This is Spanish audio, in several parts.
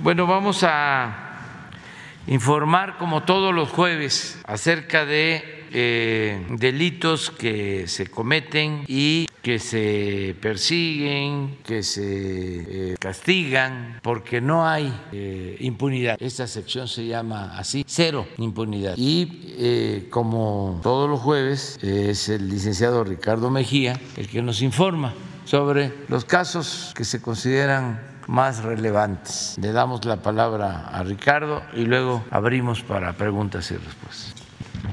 Bueno, vamos a informar como todos los jueves acerca de eh, delitos que se cometen y que se persiguen, que se eh, castigan, porque no hay eh, impunidad. Esta sección se llama así, cero impunidad. Y como todos los jueves es el licenciado Ricardo Mejía el que nos informa sobre los casos que se consideran más relevantes. Le damos la palabra a Ricardo y luego abrimos para preguntas y respuestas.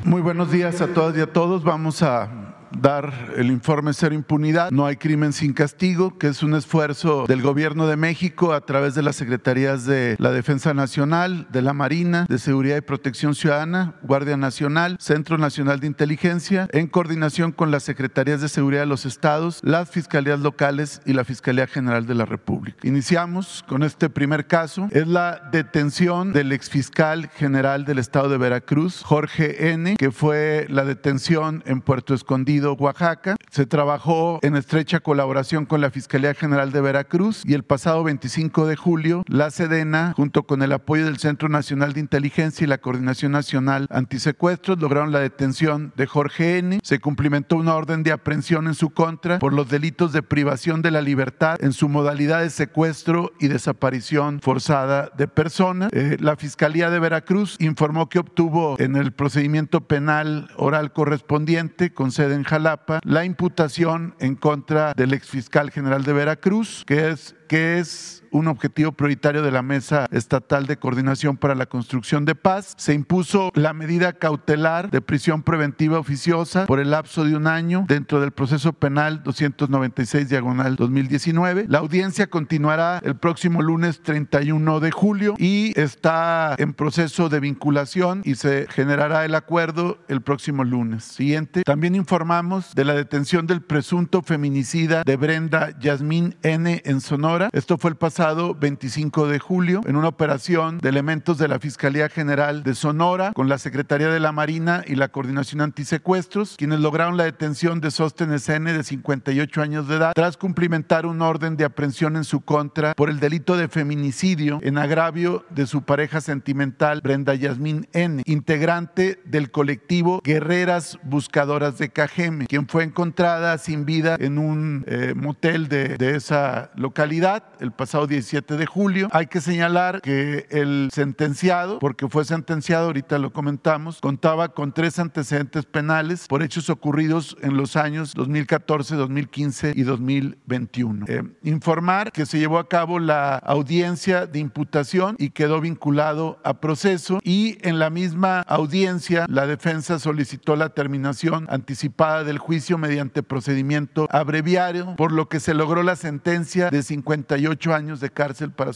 Muy buenos días a todas y a todos. Vamos a dar el informe Cero Impunidad, No hay crimen sin castigo, que es un esfuerzo del Gobierno de México a través de las Secretarías de la Defensa Nacional, de la Marina, de Seguridad y Protección Ciudadana, Guardia Nacional, Centro Nacional de Inteligencia, en coordinación con las Secretarías de Seguridad de los Estados, las Fiscalías Locales y la Fiscalía General de la República. Iniciamos con este primer caso. Es la detención del exfiscal general del Estado de Veracruz, Jorge N., que fue la detención en Puerto Escondido Oaxaca. Se trabajó en estrecha colaboración con la Fiscalía General de Veracruz y el pasado 25 de julio la Sedena, junto con el apoyo del Centro Nacional de Inteligencia y la Coordinación Nacional Antisecuestros, lograron la detención de Jorge N. Se cumplimentó una orden de aprehensión en su contra por los delitos de privación de la libertad en su modalidad de secuestro y desaparición forzada de personas. Eh, la Fiscalía de Veracruz informó que obtuvo en el procedimiento penal oral correspondiente con sede en Jalapa la imputación en contra del exfiscal general de Veracruz, que es, que es un objetivo prioritario de la Mesa Estatal de Coordinación para la Construcción de Paz. Se impuso la medida cautelar de prisión preventiva oficiosa por el lapso de un año dentro del proceso penal 296 diagonal 2019. La audiencia continuará el próximo lunes 31 de julio y está en proceso de vinculación y se generará el acuerdo el próximo lunes. Siguiente. También informamos de la detención del presunto feminicida de Brenda Yasmín N. en Sonora. Esto fue el pasado 25 de julio en una operación de elementos de la Fiscalía General de Sonora con la Secretaría de la Marina y la Coordinación Antisecuestros, quienes lograron la detención de Sóstenes N de 58 años de edad tras cumplimentar un orden de aprehensión en su contra por el delito de feminicidio en agravio de su pareja sentimental Brenda Yasmín N, integrante del colectivo Guerreras Buscadoras de Cajeme, quien fue encontrada sin vida en un eh, motel de, de esa localidad el pasado 17 de julio. Hay que señalar que el sentenciado, porque fue sentenciado, ahorita lo comentamos, contaba con tres antecedentes penales por hechos ocurridos en los años 2014, 2015 y 2021. Eh, informar que se llevó a cabo la audiencia de imputación y quedó vinculado a proceso y en la misma audiencia la defensa solicitó la terminación anticipada del juicio mediante procedimiento abreviario, por lo que se logró la sentencia de 58 años de cárcel para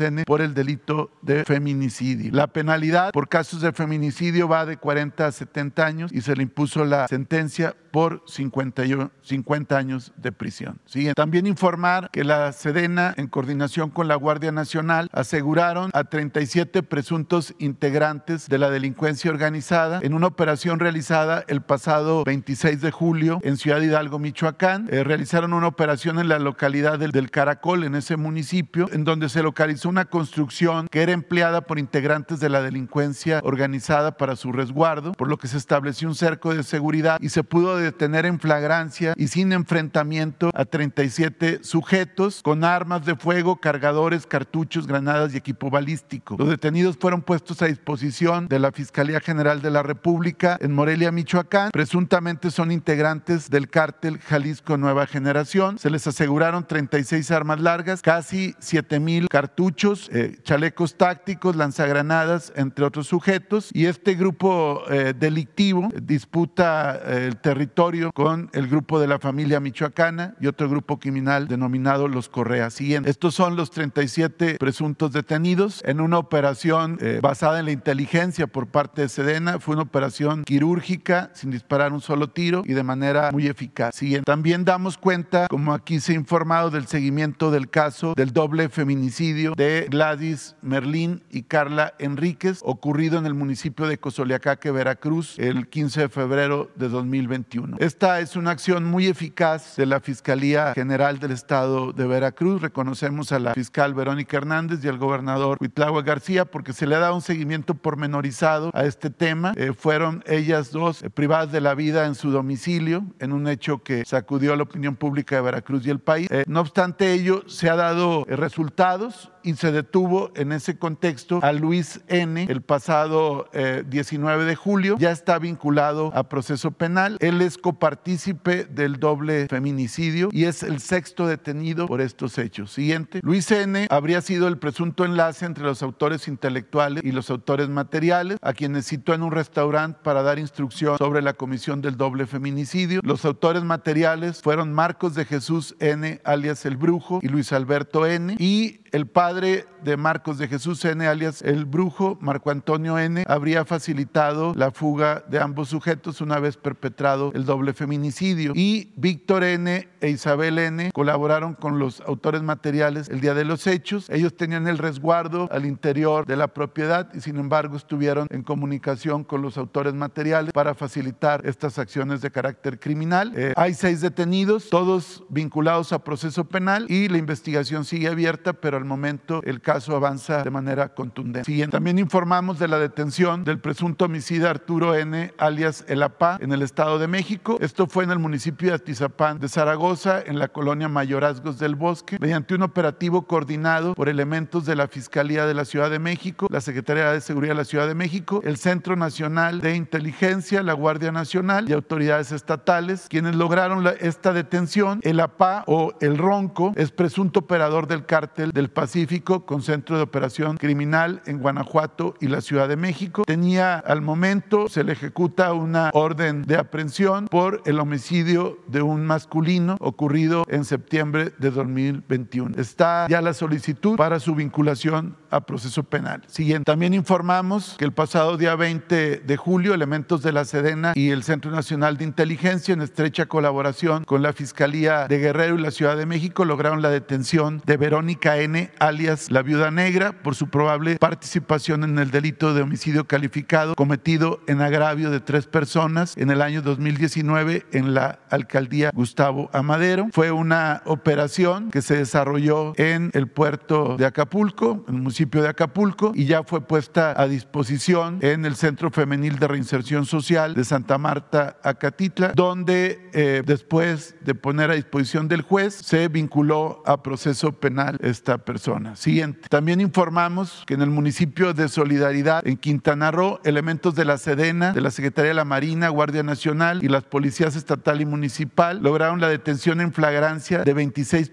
N por el delito de feminicidio. La penalidad por casos de feminicidio va de 40 a 70 años y se le impuso la sentencia por 50, 50 años de prisión. También informar que la Sedena, en coordinación con la Guardia Nacional, aseguraron a 37 presuntos integrantes de la delincuencia organizada en una operación realizada el pasado 26 de julio en Ciudad Hidalgo, Michoacán. Eh, realizaron una operación en la localidad del, del Caracol, en ese municipio, en donde se localizó una construcción que era empleada por integrantes de la delincuencia organizada para su resguardo, por lo que se estableció un cerco de seguridad y se pudo detener en flagrancia y sin enfrentamiento a 37 sujetos con armas de fuego, cargadores, cartuchos, granadas y equipo balístico. Los detenidos fueron puestos a disposición de la Fiscalía General de la República en Morelia, Michoacán. Presuntamente son integrantes del cártel Jalisco Nueva Generación. Se les aseguraron 36 armas largas, casi 7 mil cartuchos, eh, chalecos tácticos, lanzagranadas, entre otros sujetos. Y este grupo eh, delictivo disputa eh, el territorio con el grupo de la familia michoacana y otro grupo criminal denominado los Correa Estos son los 37 presuntos detenidos en una operación eh, basada en la inteligencia por parte de Sedena. Fue una operación quirúrgica sin disparar un solo tiro y de manera muy eficaz. También damos cuenta, como aquí se ha informado, del seguimiento del caso del doble feminicidio de Gladys Merlín y Carla Enríquez, ocurrido en el municipio de Cozoleacaque, Veracruz, el 15 de febrero de 2021. Esta es una acción muy eficaz de la Fiscalía General del Estado de Veracruz. Reconocemos a la fiscal Verónica Hernández y al gobernador Huitlagua García porque se le ha dado un seguimiento pormenorizado a este tema. Eh, fueron ellas dos eh, privadas de la vida en su domicilio, en un hecho que sacudió a la opinión pública de Veracruz y el país. Eh, no obstante ello, se ha dado resultados y se detuvo en ese contexto a Luis N. el pasado 19 de julio. Ya está vinculado a proceso penal. Él es copartícipe del doble feminicidio y es el sexto detenido por estos hechos. Siguiente. Luis N. habría sido el presunto enlace entre los autores intelectuales y los autores materiales, a quienes citó en un restaurante para dar instrucción sobre la comisión del doble feminicidio. Los autores materiales fueron Marcos de Jesús N., alias el Brujo, y Luis Alberto N. Y el padre de Marcos de Jesús N., alias el brujo, Marco Antonio N., habría facilitado la fuga de ambos sujetos una vez perpetrado el doble feminicidio. Y Víctor N. e Isabel N. colaboraron con los autores materiales el día de los hechos. Ellos tenían el resguardo al interior de la propiedad y sin embargo estuvieron en comunicación con los autores materiales para facilitar estas acciones de carácter criminal. Eh, hay seis detenidos, todos vinculados a proceso penal y la investigación sigue abierta, pero al momento el caso avanza de manera contundente. También informamos de la detención del presunto homicida Arturo N., alias El Apá, en el Estado de México. Esto fue en el municipio de Atizapán de Zaragoza, en la colonia Mayorazgos del Bosque, mediante un operativo coordinado por elementos de la Fiscalía de la Ciudad de México, la Secretaría de Seguridad de la Ciudad de México, el Centro Nacional de Inteligencia, la Guardia Nacional y autoridades estatales, quienes lograron esta detención. El APA o el Ronco es presunto operador del cártel del Pacífico con centro de operación criminal en Guanajuato y la Ciudad de México. Tenía al momento, se le ejecuta una orden de aprehensión por el homicidio de un masculino ocurrido en septiembre de 2021. Está ya la solicitud para su vinculación a proceso penal. Siguiente. También informamos que el pasado día 20 de julio, elementos de la Sedena y el Centro Nacional de Inteligencia, en estrecha colaboración con la Fiscalía de Guerrero y la Ciudad de México, lograron la detención de Verónica N., alias la Viuda Negra, por su probable participación en el delito de homicidio calificado cometido en agravio de tres personas en el año 2019 en la alcaldía Gustavo Amadero. Fue una operación que se desarrolló en el puerto de Acapulco, en el municipio de Acapulco, y ya fue puesta a disposición en el Centro Femenil de Reinserción Social de Santa Marta, Acatitla, donde eh, después de poner a disposición del juez se vinculó a proceso penal esta persona. Siguiente. También informamos que en el municipio de Solidaridad, en Quintana Roo, elementos de la Sedena, de la Secretaría de la Marina, Guardia Nacional y las policías estatal y municipal lograron la detención en flagrancia de 26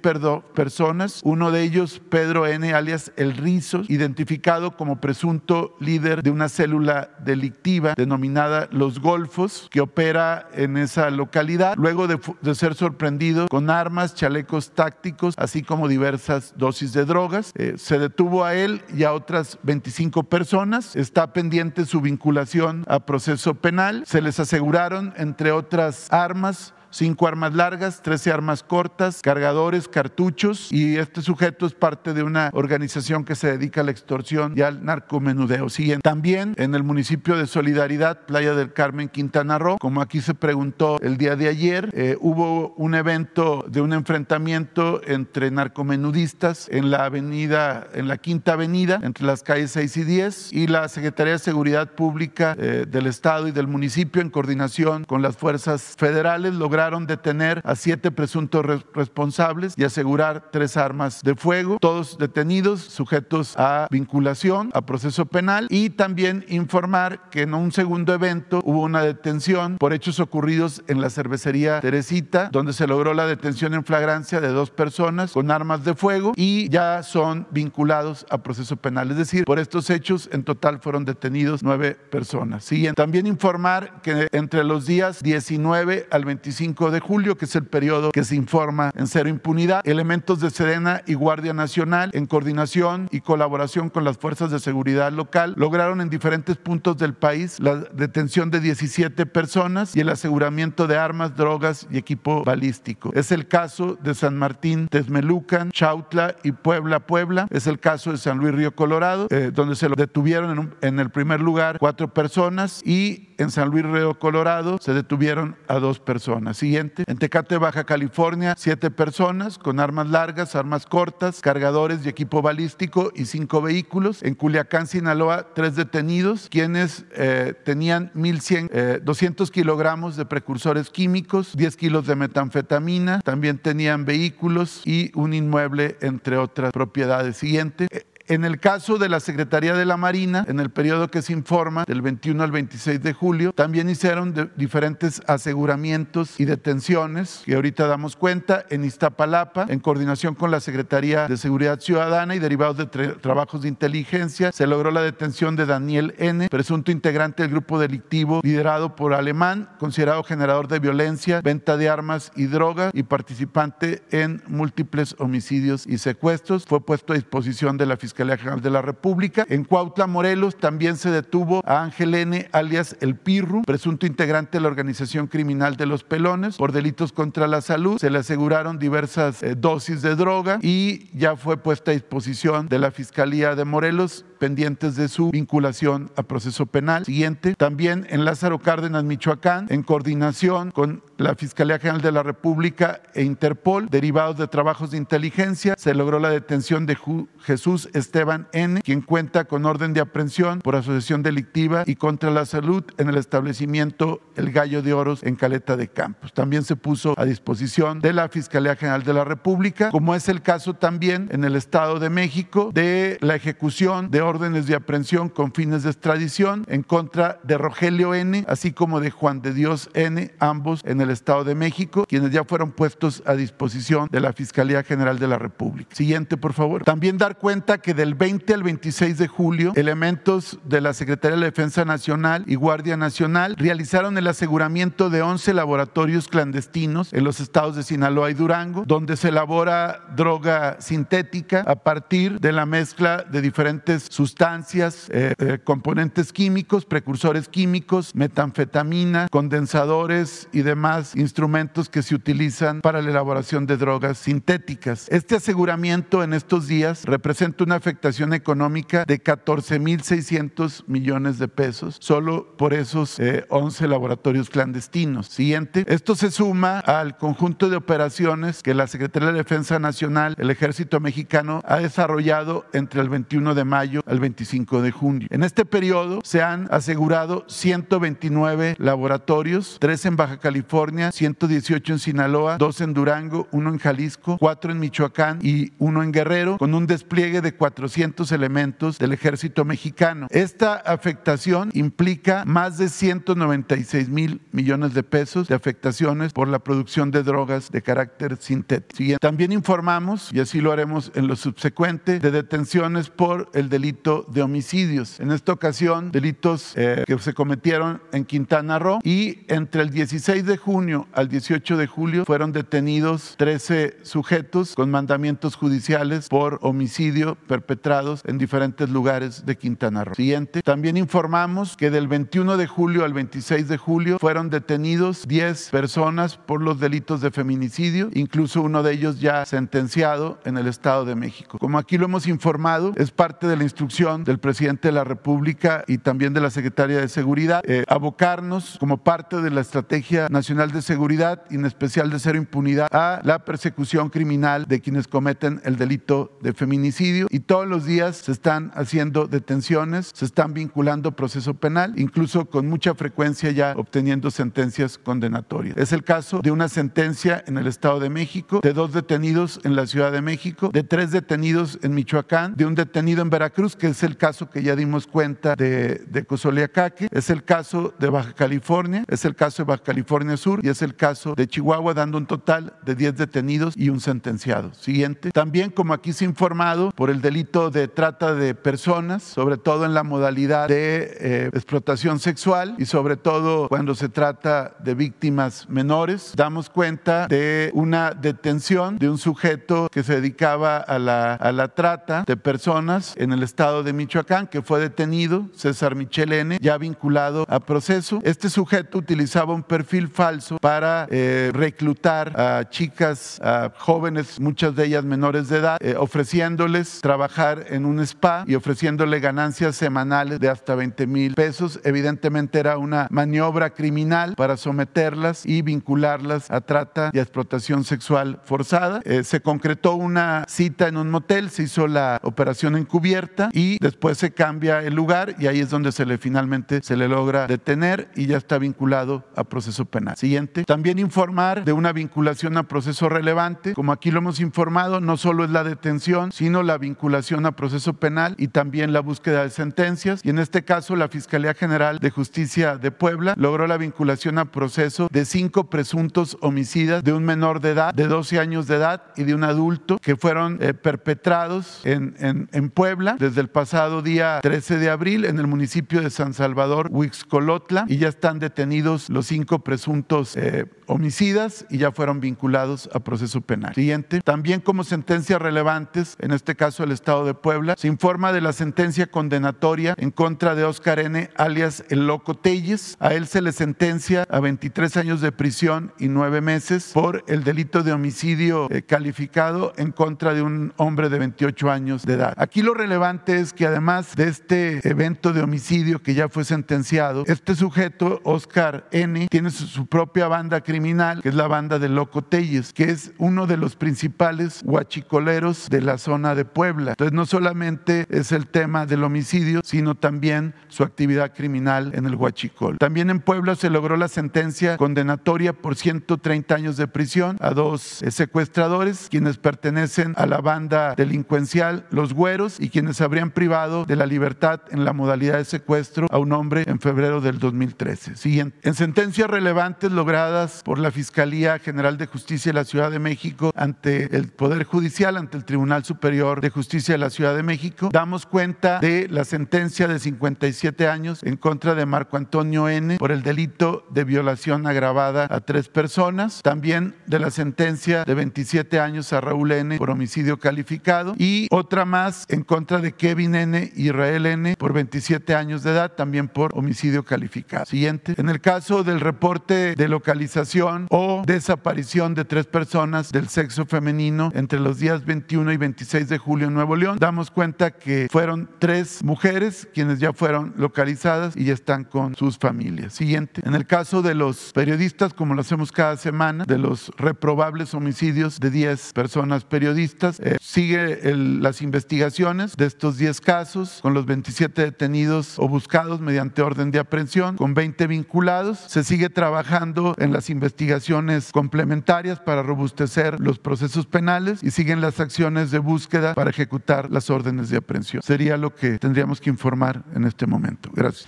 personas, uno de ellos Pedro N., alias El Rizos, identificado como presunto líder de una célula delictiva denominada Los Golfos, que opera en esa localidad, luego de, de ser sorprendido con armas, chalecos tácticos, así como diversas dosis de drogas. Eh, se detuvo a él y a otras 25 personas. Está pendiente su vinculación a proceso penal. Se les aseguraron, entre otras armas, cinco armas largas, 13 armas cortas, cargadores, cartuchos y este sujeto es parte de una organización que se dedica a la extorsión y al narcomenudeo. Siguiente. También en el municipio de Solidaridad, Playa del Carmen, Quintana Roo, como aquí se preguntó el día de ayer, eh, hubo un evento de un enfrentamiento entre narcomenudistas en la avenida, en la Quinta Avenida, entre las calles 6 y 10 y la Secretaría de Seguridad Pública eh, del Estado y del municipio en coordinación con las fuerzas federales lograron detener a siete presuntos responsables y asegurar tres armas de fuego, todos detenidos, sujetos a vinculación, a proceso penal y también informar que en un segundo evento hubo una detención por hechos ocurridos en la cervecería Teresita, donde se logró la detención en flagrancia de dos personas con armas de fuego y ya son vinculados a proceso penal. Es decir, por estos hechos en total fueron detenidos nueve personas. Siguiente. También informar que entre los días 19 al 25 25 de julio, que es el periodo que se informa en cero impunidad. Elementos de Sedena y Guardia Nacional, en coordinación y colaboración con las fuerzas de seguridad local, lograron en diferentes puntos del país la detención de 17 personas y el aseguramiento de armas, drogas y equipo balístico. Es el caso de San Martín, Texmelucan, Chautla y Puebla, Puebla. Es el caso de San Luis Río Colorado, eh, donde se lo detuvieron en, en el primer lugar cuatro personas y en San Luis Río Colorado se detuvieron a dos personas. Siguiente. En Tecate, Baja California, siete personas con armas largas, armas cortas, cargadores y equipo balístico y cinco vehículos. En Culiacán, Sinaloa, tres detenidos, quienes eh, tenían 1.100, 200 eh, kilogramos de precursores químicos, 10 kilos de metanfetamina, también tenían vehículos y un inmueble, entre otras propiedades. Siguiente. En el caso de la Secretaría de la Marina, en el periodo que se informa, del 21 al 26 de julio, también hicieron diferentes aseguramientos y detenciones, que ahorita damos cuenta, en Iztapalapa, en coordinación con la Secretaría de Seguridad Ciudadana y derivados de trabajos de inteligencia, se logró la detención de Daniel N., presunto integrante del grupo delictivo liderado por Alemán, considerado generador de violencia, venta de armas y drogas y participante en múltiples homicidios y secuestros. Fue puesto a disposición de la Fiscalía Fiscalía General de la República. En Cuautla, Morelos, también se detuvo a Ángel N., alias El Pirru, presunto integrante de la organización criminal de los Pelones, por delitos contra la salud. Se le aseguraron diversas eh, dosis de droga y ya fue puesta a disposición de la Fiscalía de Morelos pendientes de su vinculación a proceso penal. Siguiente, también en Lázaro Cárdenas, Michoacán, en coordinación con la Fiscalía General de la República e Interpol, derivados de trabajos de inteligencia, se logró la detención de Jesús Esteban N., quien cuenta con orden de aprehensión por asociación delictiva y contra la salud en el establecimiento El Gallo de Oros en Caleta de Campos. También se puso a disposición de la Fiscalía General de la República, como es el caso también en el Estado de México de la ejecución de órdenes de aprehensión con fines de extradición en contra de Rogelio N., así como de Juan de Dios N., ambos en el Estado de México, quienes ya fueron puestos a disposición de la Fiscalía General de la República. Siguiente, por favor. También dar cuenta que del 20 al 26 de julio, elementos de la Secretaría de la Defensa Nacional y Guardia Nacional realizaron el aseguramiento de 11 laboratorios clandestinos en los estados de Sinaloa y Durango, donde se elabora droga sintética a partir de la mezcla de diferentes sustancias, eh, eh, componentes químicos, precursores químicos, metanfetamina, condensadores y demás instrumentos que se utilizan para la elaboración de drogas sintéticas. Este aseguramiento en estos días representa una afectación económica de 14.600 millones de pesos solo por esos 11 eh, laboratorios clandestinos. Siguiente. Esto se suma al conjunto de operaciones que la Secretaría de Defensa Nacional, el Ejército Mexicano, ha desarrollado entre el 21 de mayo al 25 de junio. En este periodo se han asegurado 129 laboratorios, tres en Baja California, 118 en Sinaloa, 2 en Durango, 1 en Jalisco, 4 en Michoacán y 1 en Guerrero, con un despliegue de 400 elementos del ejército mexicano. Esta afectación implica más de 196 mil millones de pesos de afectaciones por la producción de drogas de carácter sintético. También informamos, y así lo haremos en lo subsecuente, de detenciones por el delito de homicidios. En esta ocasión, delitos eh, que se cometieron en Quintana Roo y entre el 16 de junio al 18 de julio fueron detenidos 13 sujetos con mandamientos judiciales por homicidio perpetrados en diferentes lugares de Quintana Roo. Siguiente. También informamos que del 21 de julio al 26 de julio fueron detenidos 10 personas por los delitos de feminicidio, incluso uno de ellos ya sentenciado en el Estado de México. Como aquí lo hemos informado, es parte de la instrucción del presidente de la República y también de la Secretaria de Seguridad eh, abocarnos como parte de la Estrategia Nacional de Seguridad y en especial de Cero Impunidad a la persecución criminal de quienes cometen el delito de feminicidio y todos los días se están haciendo detenciones, se están vinculando proceso penal, incluso con mucha frecuencia ya obteniendo sentencias condenatorias. Es el caso de una sentencia en el Estado de México, de dos detenidos en la Ciudad de México, de tres detenidos en Michoacán, de un detenido en Veracruz, que es el caso que ya dimos cuenta de, de Cozoleacaque, es el caso de Baja California, es el caso de Baja California Sur y es el caso de Chihuahua, dando un total de 10 detenidos y un sentenciado. Siguiente. También, como aquí se ha informado, por el delito delito de trata de personas, sobre todo en la modalidad de eh, explotación sexual y sobre todo cuando se trata de víctimas menores. Damos cuenta de una detención de un sujeto que se dedicaba a la, a la trata de personas en el estado de Michoacán, que fue detenido, César Michel N., ya vinculado a proceso. Este sujeto utilizaba un perfil falso para eh, reclutar a chicas, a jóvenes, muchas de ellas menores de edad, eh, ofreciéndoles trabajar en un spa y ofreciéndole ganancias semanales de hasta 20 mil pesos. Evidentemente era una maniobra criminal para someterlas y vincularlas a trata y a explotación sexual forzada. Eh, se concretó una cita en un motel, se hizo la operación encubierta y después se cambia el lugar y ahí es donde se le finalmente se le logra detener y ya está vinculado a proceso penal. Siguiente. También informar de una vinculación a proceso relevante. Como aquí lo hemos informado, no solo es la detención, sino la vinculación a proceso penal y también la búsqueda de sentencias. Y en este caso, la Fiscalía General de Justicia de Puebla logró la vinculación a proceso de cinco presuntos homicidas de un menor de edad, de 12 años de edad y de un adulto que fueron eh, perpetrados en, en, en Puebla desde el pasado día 13 de abril en el municipio de San Salvador, Huixcolotla, y ya están detenidos los cinco presuntos eh, homicidas y ya fueron vinculados a proceso penal. Siguiente. También como sentencias relevantes, en este caso el Estado de Puebla, se informa de la sentencia condenatoria en contra de Oscar N., alias El Loco Telles. A él se le sentencia a 23 años de prisión y nueve meses por el delito de homicidio eh, calificado en contra de un hombre de 28 años de edad. Aquí lo relevante es que además de este evento de homicidio que ya fue sentenciado, este sujeto, Oscar N., tiene su propia banda criminal, que es la banda de Loco Telles, que es uno de los principales huachicoleros de la zona de Puebla. Entonces no solamente es el tema del homicidio, sino también su actividad criminal en el huachicol. También en Puebla se logró la sentencia condenatoria por 130 años de prisión a dos eh, secuestradores, quienes pertenecen a la banda delincuencial Los Güeros y quienes habrían privado de la libertad en la modalidad de secuestro a un hombre en febrero del 2013. Siguiente. En sentencias relevantes logradas por la Fiscalía General de Justicia de la Ciudad de México ante el Poder Judicial, ante el Tribunal Superior de Justicia de la Ciudad de México, damos cuenta de la sentencia de 57 años en contra de Marco Antonio N por el delito de violación agravada a tres personas, también de la sentencia de 27 años a Raúl N por homicidio calificado y otra más en contra de Kevin N y Israel N por 27 años de edad, también por homicidio calificado. Siguiente. En el caso del reporte de localización o desaparición de tres personas del sexo femenino entre los días 21 y 26 de julio en Nuevo León, damos cuenta que fueron tres mujeres quienes ya fueron localizadas y ya están con sus familias. Siguiente. En el caso de los periodistas, como lo hacemos cada semana, de los reprobables homicidios de 10 personas periodistas, eh, sigue el, las investigaciones de estos 10 casos con los 27 detenidos o buscados mediante orden de aprehensión, con 20 vinculados. Se sigue trabajando en las investigaciones complementarias para robustecer los procesos penales y siguen las acciones de búsqueda para ejecutar las órdenes de aprehensión. Sería lo que tendríamos que informar en este momento. Gracias.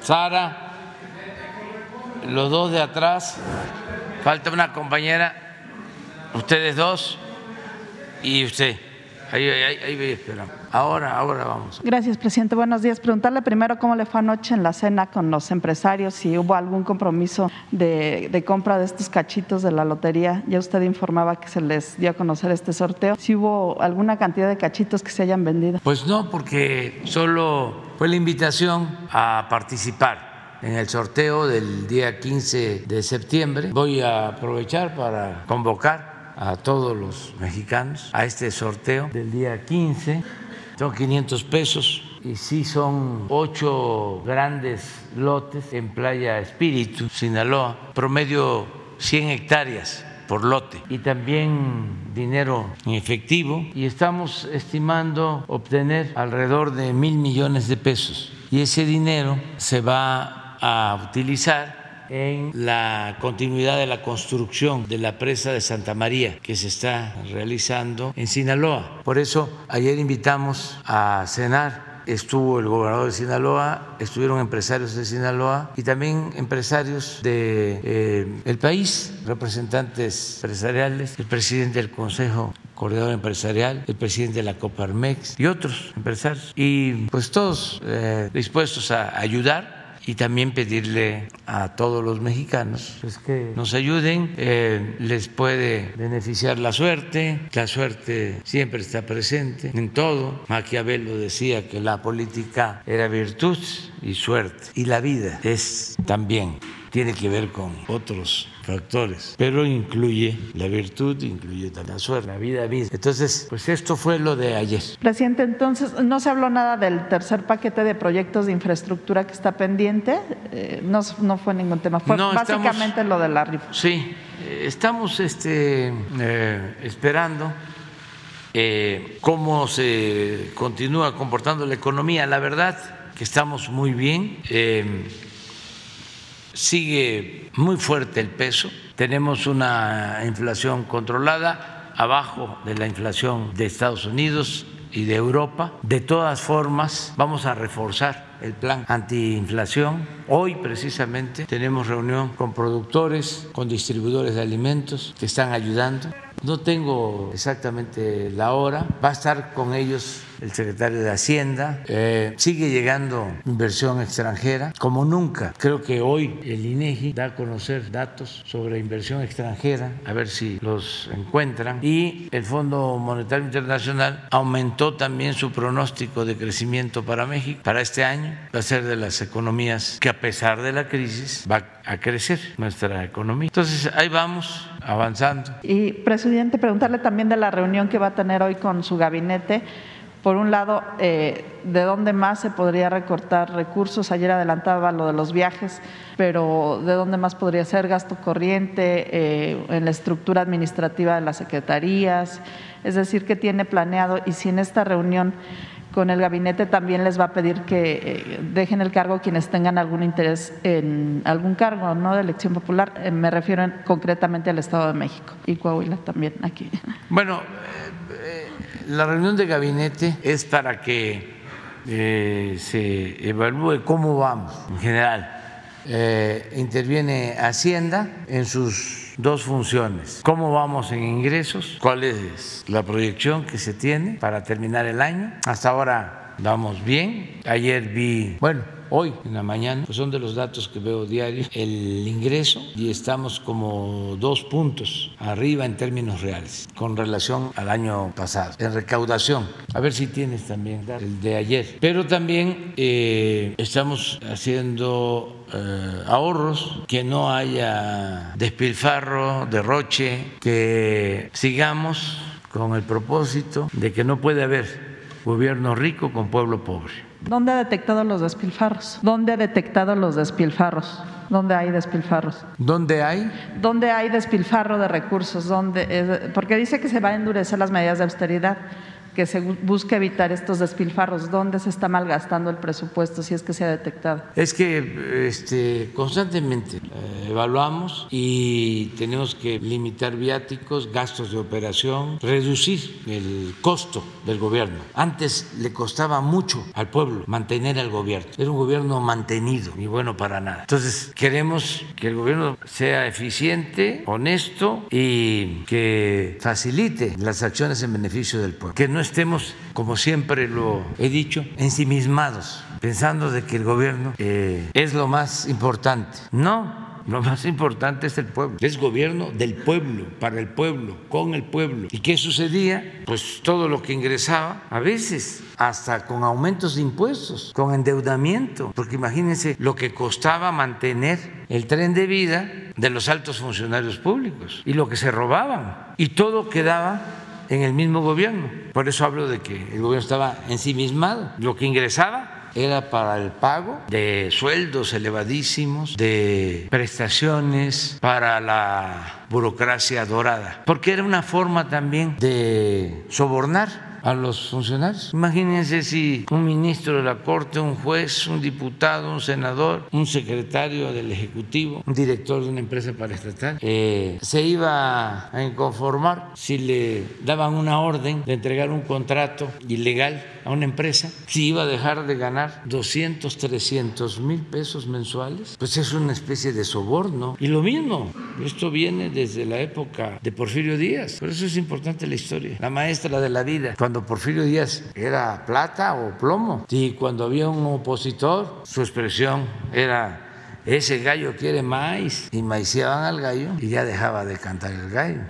Sara, los dos de atrás, falta una compañera, ustedes dos y usted. Ahí, ahí, ahí esperamos. Ahora, ahora vamos. Gracias, presidente. Buenos días. Preguntarle primero cómo le fue anoche en la cena con los empresarios, si hubo algún compromiso de, de, compra de estos cachitos de la lotería. Ya usted informaba que se les dio a conocer este sorteo. Si hubo alguna cantidad de cachitos que se hayan vendido. Pues no, porque solo fue la invitación a participar en el sorteo del día 15 de septiembre. Voy a aprovechar para convocar a todos los mexicanos a este sorteo del día 15. Son 500 pesos y sí son ocho grandes lotes en Playa Espíritu, Sinaloa, promedio 100 hectáreas por lote y también dinero en efectivo. Y estamos estimando obtener alrededor de mil millones de pesos. Y ese dinero se va a utilizar en la continuidad de la construcción de la presa de Santa María que se está realizando en Sinaloa. Por eso ayer invitamos a cenar estuvo el gobernador de Sinaloa, estuvieron empresarios de Sinaloa y también empresarios de, eh, país, representantes empresariales, el presidente del Consejo coordinador empresarial, el presidente de la Coparmex y otros empresarios. Y pues todos eh, dispuestos a ayudar y también pedirle a todos los mexicanos pues, que nos ayuden. Eh, les puede beneficiar la suerte, la suerte siempre está presente en todo. Maquiavelo decía que la política era virtud y suerte, y la vida es también tiene que ver con otros factores, pero incluye la virtud, incluye la suerte, la vida misma. Entonces, pues esto fue lo de ayer. Presidente, entonces no se habló nada del tercer paquete de proyectos de infraestructura que está pendiente, eh, no, no, fue ningún tema, fue básicamente lo de la rifa. Sí, eh, estamos este, eh, esperando. cómo se continúa comportando la economía. La verdad que estamos muy bien sigue muy fuerte el peso, tenemos una inflación controlada abajo de la inflación de Estados Unidos y de Europa. De todas formas, vamos a reforzar el plan antiinflación. Hoy precisamente tenemos reunión con productores, con distribuidores de alimentos que están ayudando. No tengo exactamente la hora, va a estar con ellos el secretario de Hacienda. Eh, sigue llegando inversión extranjera como nunca. Creo que hoy el INEGI da a conocer datos sobre inversión extranjera, a ver si los encuentran. Y el Fondo Monetario Internacional aumentó también su pronóstico de crecimiento para México para este año. Va a ser de las economías que a pesar de la crisis va a crecer nuestra economía. Entonces ahí vamos avanzando. Y presidente, preguntarle también de la reunión que va a tener hoy con su gabinete por un lado, eh, de dónde más se podría recortar recursos. Ayer adelantaba lo de los viajes, pero de dónde más podría ser gasto corriente eh, en la estructura administrativa de las secretarías. Es decir, qué tiene planeado y si en esta reunión con el gabinete también les va a pedir que eh, dejen el cargo quienes tengan algún interés en algún cargo no de elección popular. me refiero concretamente al Estado de México y Coahuila también aquí. Bueno, la reunión de gabinete es para que eh, se evalúe cómo vamos en general. Eh, interviene Hacienda en sus dos funciones. ¿Cómo vamos en ingresos? ¿Cuál es la proyección que se tiene para terminar el año? Hasta ahora vamos bien. Ayer vi, bueno, hoy en la mañana, pues son de los datos que veo diarios, el ingreso y estamos como dos puntos arriba en términos reales con relación al año pasado. En recaudación, a ver si tienes también el de ayer. Pero también eh, estamos haciendo eh, ahorros, que no haya despilfarro, derroche, que sigamos con el propósito de que no puede haber gobierno rico con pueblo pobre. ¿Dónde ha detectado los despilfarros? ¿Dónde ha detectado los despilfarros? ¿Dónde hay despilfarros? ¿Dónde hay? ¿Dónde hay despilfarro de recursos? ¿Dónde? Porque dice que se van a endurecer las medidas de austeridad que se busque evitar estos despilfarros. ¿Dónde se está malgastando el presupuesto si es que se ha detectado? Es que este, constantemente eh, evaluamos y tenemos que limitar viáticos, gastos de operación, reducir el costo del gobierno. Antes le costaba mucho al pueblo mantener al gobierno. Era un gobierno mantenido, ni bueno para nada. Entonces queremos que el gobierno sea eficiente, honesto y que facilite las acciones en beneficio del pueblo. Que no estemos, como siempre lo he dicho, ensimismados, pensando de que el gobierno eh, es lo más importante. No, lo más importante es el pueblo. Es gobierno del pueblo, para el pueblo, con el pueblo. ¿Y qué sucedía? Pues todo lo que ingresaba, a veces hasta con aumentos de impuestos, con endeudamiento, porque imagínense lo que costaba mantener el tren de vida de los altos funcionarios públicos y lo que se robaban. Y todo quedaba en el mismo gobierno. Por eso hablo de que el gobierno estaba ensimismado. Lo que ingresaba era para el pago de sueldos elevadísimos, de prestaciones para la burocracia dorada, porque era una forma también de sobornar a los funcionarios. Imagínense si un ministro de la Corte, un juez, un diputado, un senador, un secretario del Ejecutivo, un director de una empresa paraestatal, eh, se iba a inconformar si le daban una orden de entregar un contrato ilegal a una empresa, si iba a dejar de ganar 200, 300 mil pesos mensuales, pues es una especie de soborno. Y lo mismo, esto viene desde la época de Porfirio Díaz, por eso es importante la historia. La maestra de la vida, cuando Porfirio Díaz era plata o plomo, y cuando había un opositor, su expresión era ese gallo quiere maíz y maiciaban al gallo y ya dejaba de cantar el gallo.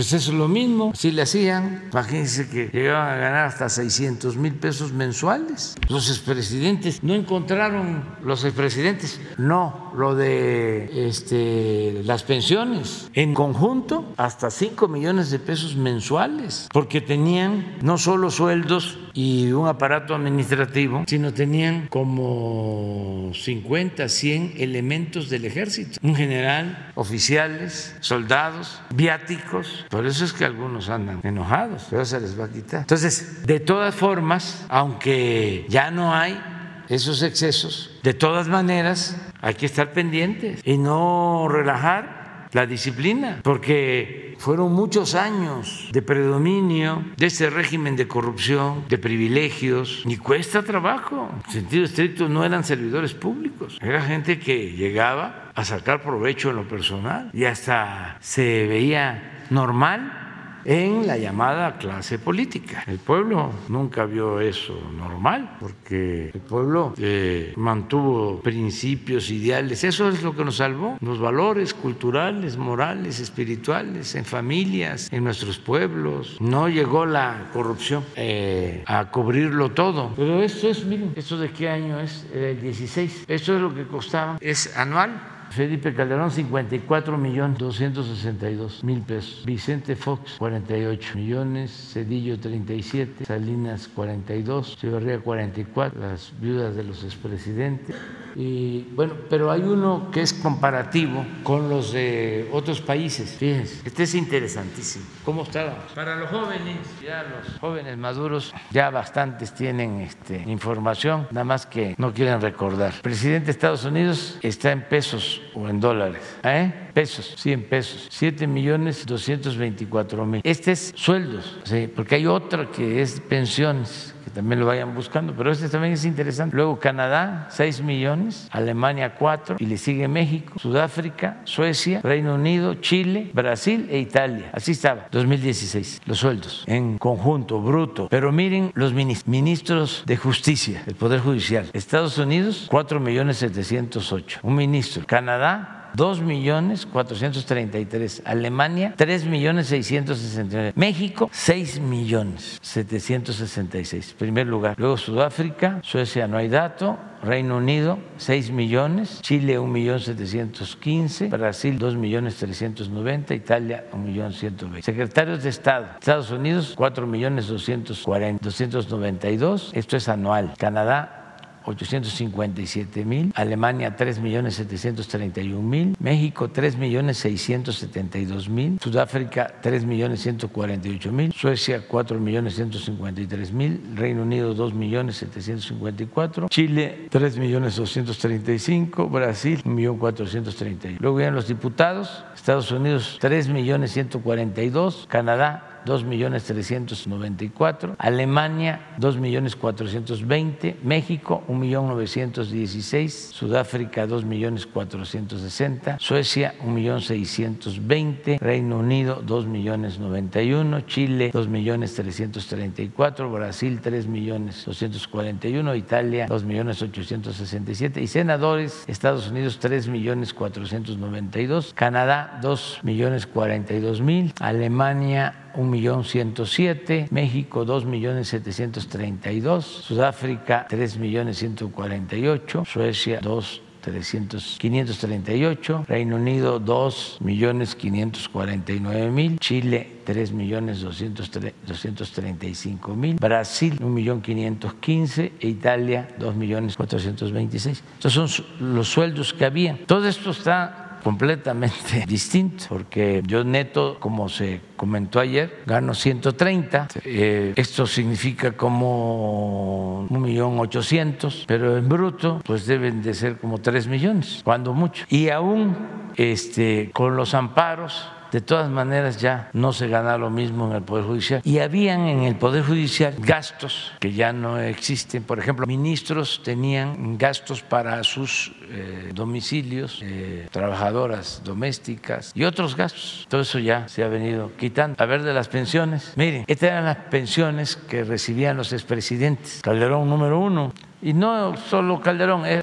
Pues es lo mismo, si le hacían, imagínense que llegaban a ganar hasta 600 mil pesos mensuales. Los expresidentes no encontraron, los expresidentes, no, lo de este, las pensiones, en conjunto hasta 5 millones de pesos mensuales, porque tenían no solo sueldos y un aparato administrativo, sino tenían como 50, 100 elementos del ejército, un general, oficiales, soldados, viáticos, por eso es que algunos andan enojados, pero se les va a quitar. Entonces, de todas formas, aunque ya no hay esos excesos, de todas maneras hay que estar pendientes y no relajar la disciplina, porque fueron muchos años de predominio de ese régimen de corrupción, de privilegios, y cuesta trabajo. En sentido estricto no eran servidores públicos, era gente que llegaba a sacar provecho en lo personal y hasta se veía normal en la llamada clase política. El pueblo nunca vio eso normal, porque el pueblo eh, mantuvo principios, ideales, eso es lo que nos salvó, los valores culturales, morales, espirituales, en familias, en nuestros pueblos. No llegó la corrupción eh, a cubrirlo todo. Pero esto es, miren, ¿esto de qué año es? El 16. Esto es lo que costaba, es anual Felipe Calderón, 54 millones 262 mil pesos. Vicente Fox, 48 millones. Cedillo, 37. Salinas, 42. Echeverría, 44. Las viudas de los expresidentes. Y bueno, pero hay uno que es comparativo con los de otros países. Fíjense, este es interesantísimo. ¿Cómo estaba? Para los jóvenes, ya los jóvenes maduros, ya bastantes tienen este, información, nada más que no quieren recordar. El presidente de Estados Unidos está en pesos o en dólares. ¿Eh? Pesos, sí, en pesos. 7 millones 224 mil. Este es sueldos, ¿sí? porque hay otra que es pensiones que también lo vayan buscando, pero este también es interesante. Luego Canadá, 6 millones, Alemania 4, y le sigue México, Sudáfrica, Suecia, Reino Unido, Chile, Brasil e Italia. Así estaba, 2016, los sueldos en conjunto, bruto. Pero miren los ministros de justicia, el Poder Judicial. Estados Unidos, 4 millones 708, un ministro. Canadá, 2 millones 433. Alemania, 3 millones 669. México, 6 millones 766. Primer lugar. Luego Sudáfrica, Suecia no hay dato. Reino Unido, 6 millones, Chile 1 millón 715, Brasil 2 millones 390, Italia 1 millón 120. Secretarios de Estado, Estados Unidos 4 millones 240, 292, esto es anual. Canadá 857 mil, Alemania 3 millones 731 mil, México 3 millones 672 mil, Sudáfrica 3 millones 148 mil, Suecia 4 millones 153 mil, Reino Unido 2 millones 754, Chile 3 millones 235, Brasil 1 millón 431. Luego vienen los diputados, Estados Unidos 3 millones 142, Canadá 2 millones 394, Alemania 2 millones 420, México 1 millón 916, Sudáfrica 2 millones 460, Suecia 1 millón 620, Reino Unido 2 millones 91, Chile 2 millones 334, Brasil 3 millones 241, Italia 2 millones 867 y senadores Estados Unidos 3 millones 492, Canadá 2 millones 42 mil, Alemania 1.107.000, México 2.732.000, Sudáfrica 3.148.000, Suecia 2 538, Reino Unido 2 millones 549 mil, Chile 3 millones 235 mil, Brasil 1 millón 515 e Italia 2 millones 426. Estos son los sueldos que había. Todo esto está completamente distinto, porque yo neto, como se comentó ayer, gano 130. Eh, esto significa como un millón ochocientos, pero en bruto, pues deben de ser como tres millones, cuando mucho. Y aún este, con los amparos de todas maneras ya no se gana lo mismo en el Poder Judicial. Y habían en el Poder Judicial gastos que ya no existen. Por ejemplo, ministros tenían gastos para sus eh, domicilios, eh, trabajadoras domésticas y otros gastos. Todo eso ya se ha venido quitando. A ver de las pensiones. Miren, estas eran las pensiones que recibían los expresidentes. Calderón número uno. Y no solo Calderón, eh,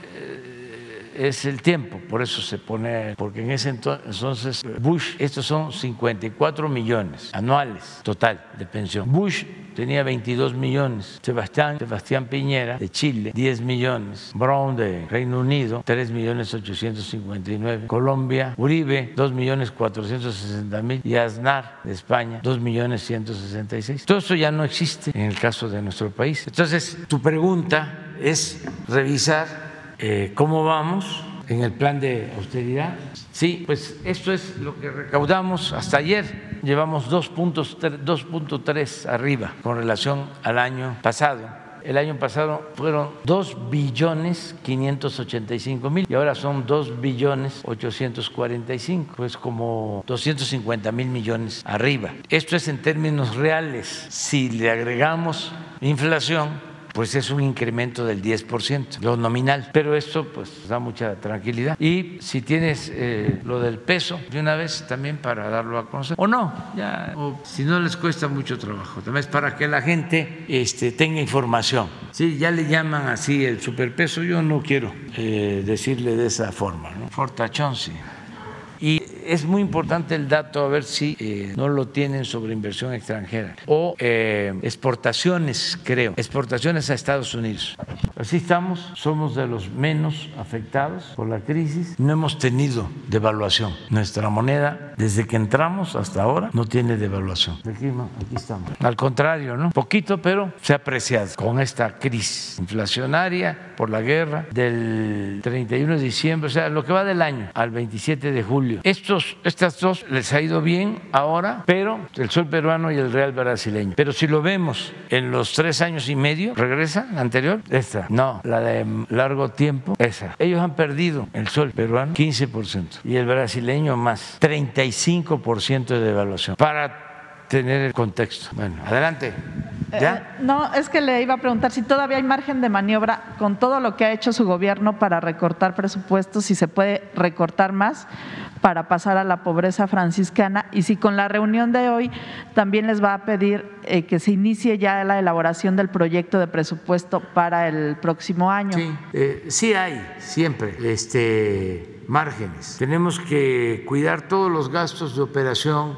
es el tiempo, por eso se pone, porque en ese entonces Bush, estos son 54 millones anuales total de pensión. Bush tenía 22 millones, Sebastián, Sebastián Piñera de Chile 10 millones, Brown de Reino Unido 3 millones 859, Colombia, Uribe 2 millones 460 mil y Aznar de España 2 millones 166. Todo eso ya no existe en el caso de nuestro país. Entonces, tu pregunta es revisar eh, ¿Cómo vamos en el plan de austeridad? Sí, pues esto es lo que recaudamos hasta ayer. Llevamos 2.3 arriba con relación al año pasado. El año pasado fueron 2 billones 585 mil y ahora son 2 billones 845, pues como 250 mil millones arriba. Esto es en términos reales. Si le agregamos inflación, pues es un incremento del 10%, lo nominal. Pero esto pues da mucha tranquilidad. Y si tienes eh, lo del peso, de una vez también para darlo a conocer, o no, ya, o si no les cuesta mucho trabajo, también es para que la gente este, tenga información. Sí, ya le llaman así el superpeso, yo no quiero eh, decirle de esa forma, ¿no? Fortachón. Y es muy importante el dato, a ver si eh, no lo tienen sobre inversión extranjera o eh, exportaciones, creo, exportaciones a Estados Unidos. Así estamos, somos de los menos afectados por la crisis, no hemos tenido devaluación. Nuestra moneda, desde que entramos hasta ahora, no tiene devaluación. Aquí, aquí estamos. Al contrario, ¿no? Poquito, pero se ha apreciado con esta crisis inflacionaria por la guerra del 31 de diciembre, o sea, lo que va del año al 27 de julio estas dos les ha ido bien ahora, pero el sol peruano y el real brasileño. Pero si lo vemos en los tres años y medio, regresa la anterior, esta. No, la de largo tiempo, esa. Ellos han perdido el sol peruano 15% y el brasileño más 35% de devaluación. Para tener el contexto. Bueno, adelante. ¿Ya? Eh, no, es que le iba a preguntar si todavía hay margen de maniobra con todo lo que ha hecho su gobierno para recortar presupuestos, si se puede recortar más para pasar a la pobreza franciscana y si con la reunión de hoy también les va a pedir eh, que se inicie ya la elaboración del proyecto de presupuesto para el próximo año. Sí, eh, sí hay siempre este, márgenes. Tenemos que cuidar todos los gastos de operación.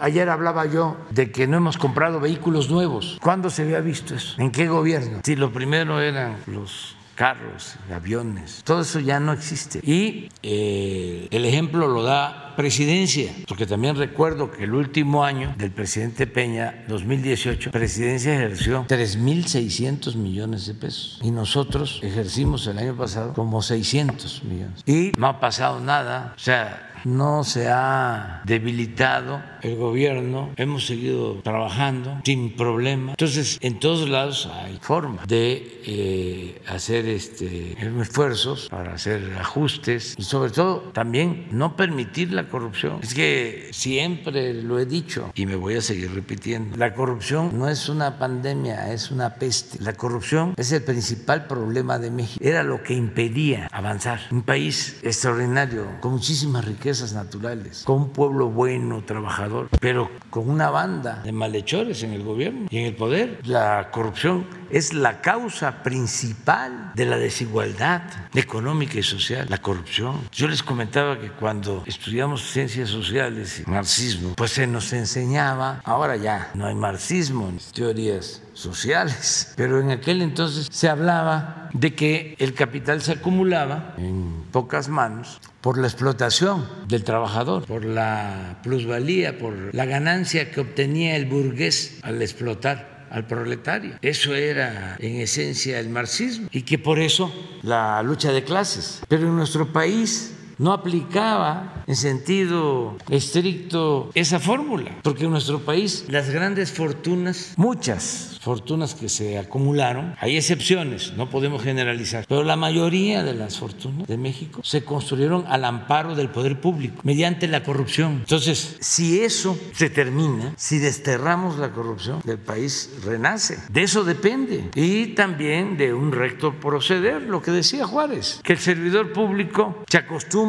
Ayer hablaba yo de que no hemos comprado vehículos nuevos. ¿Cuándo se había visto eso? ¿En qué gobierno? Si lo primero eran los carros, aviones, todo eso ya no existe. Y eh, el ejemplo lo da presidencia, porque también recuerdo que el último año del presidente Peña, 2018, presidencia ejerció 3.600 millones de pesos. Y nosotros ejercimos el año pasado como 600 millones. Y no ha pasado nada, o sea, no se ha debilitado el gobierno, hemos seguido trabajando sin problema. Entonces, en todos lados hay forma de eh, hacer este, esfuerzos para hacer ajustes y sobre todo también no permitir la corrupción. Es que siempre lo he dicho y me voy a seguir repitiendo, la corrupción no es una pandemia, es una peste. La corrupción es el principal problema de México. Era lo que impedía avanzar. Un país extraordinario, con muchísimas riquezas naturales, con un pueblo bueno, trabajador pero con una banda de malhechores en el gobierno y en el poder. La corrupción es la causa principal de la desigualdad económica y social, la corrupción. Yo les comentaba que cuando estudiamos ciencias sociales y marxismo, pues se nos enseñaba, ahora ya no hay marxismo teorías sociales, pero en aquel entonces se hablaba de que el capital se acumulaba en pocas manos por la explotación del trabajador, por la plusvalía, por la ganancia que obtenía el burgués al explotar al proletario. Eso era en esencia el marxismo y que por eso la lucha de clases. Pero en nuestro país no aplicaba en sentido estricto esa fórmula, porque en nuestro país las grandes fortunas, muchas fortunas que se acumularon, hay excepciones, no podemos generalizar, pero la mayoría de las fortunas de México se construyeron al amparo del poder público, mediante la corrupción. Entonces, si eso se termina, si desterramos la corrupción del país, renace. De eso depende. Y también de un recto proceder, lo que decía Juárez, que el servidor público se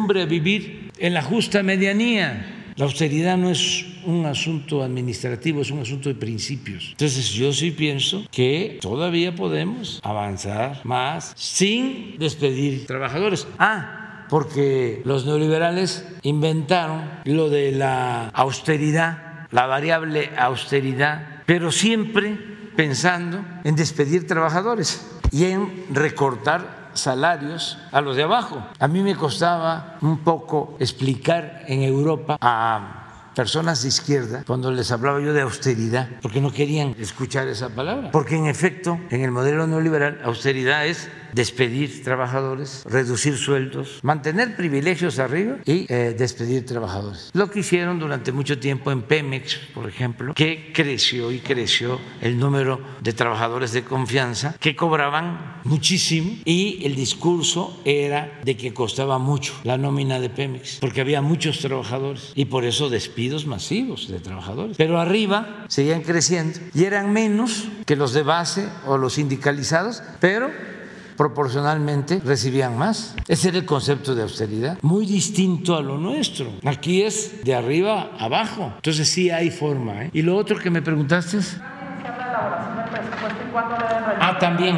acostumbre a vivir en la justa medianía la austeridad no es un asunto administrativo, es un asunto de principios. Entonces yo sí pienso que todavía podemos avanzar más sin despedir trabajadores. Ah, porque los neoliberales inventaron lo de la austeridad, la variable austeridad, pero siempre pensando en despedir trabajadores y en recortar salarios a los de abajo. A mí me costaba un poco explicar en Europa a personas de izquierda cuando les hablaba yo de austeridad, porque no querían escuchar esa palabra. Porque en efecto, en el modelo neoliberal, austeridad es despedir trabajadores, reducir sueldos, mantener privilegios arriba y eh, despedir trabajadores. Lo que hicieron durante mucho tiempo en Pemex, por ejemplo, que creció y creció el número de trabajadores de confianza que cobraban muchísimo y el discurso era de que costaba mucho la nómina de Pemex, porque había muchos trabajadores y por eso despidos masivos de trabajadores. Pero arriba seguían creciendo y eran menos que los de base o los sindicalizados, pero proporcionalmente recibían más. Ese era el concepto de austeridad, muy distinto a lo nuestro. Aquí es de arriba abajo. Entonces sí hay forma. ¿eh? Y lo otro que me preguntaste es... Ah, también.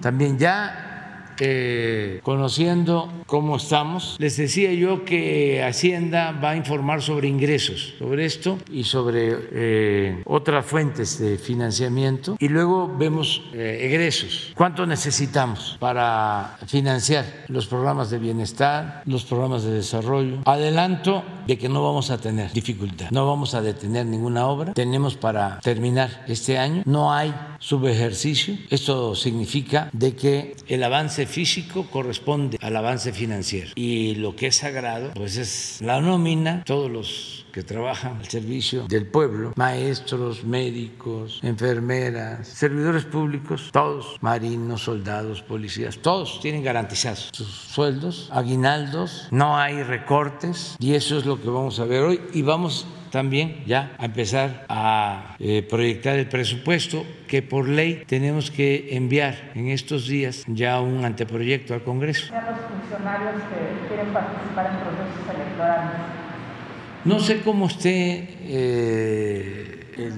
También ya eh, conociendo cómo estamos, les decía yo que Hacienda va a informar sobre ingresos, sobre esto y sobre eh, otras fuentes de financiamiento. Y luego vemos eh, egresos. ¿Cuánto necesitamos para financiar los programas de bienestar, los programas de desarrollo? Adelanto de que no vamos a tener dificultad, no vamos a detener ninguna obra. Tenemos para terminar este año, no hay subejercicio. Esto significa de que el avance físico corresponde al avance financiero. Y lo que es sagrado pues es la nómina, todos los que trabajan al servicio del pueblo, maestros, médicos, enfermeras, servidores públicos, todos, marinos, soldados, policías, todos tienen garantizados sus sueldos, aguinaldos, no hay recortes y eso es lo que vamos a ver hoy. Y vamos también ya a empezar a eh, proyectar el presupuesto que por ley tenemos que enviar en estos días ya un anteproyecto al Congreso. los funcionarios que quieren participar en procesos electorales. No sé cómo esté eh, el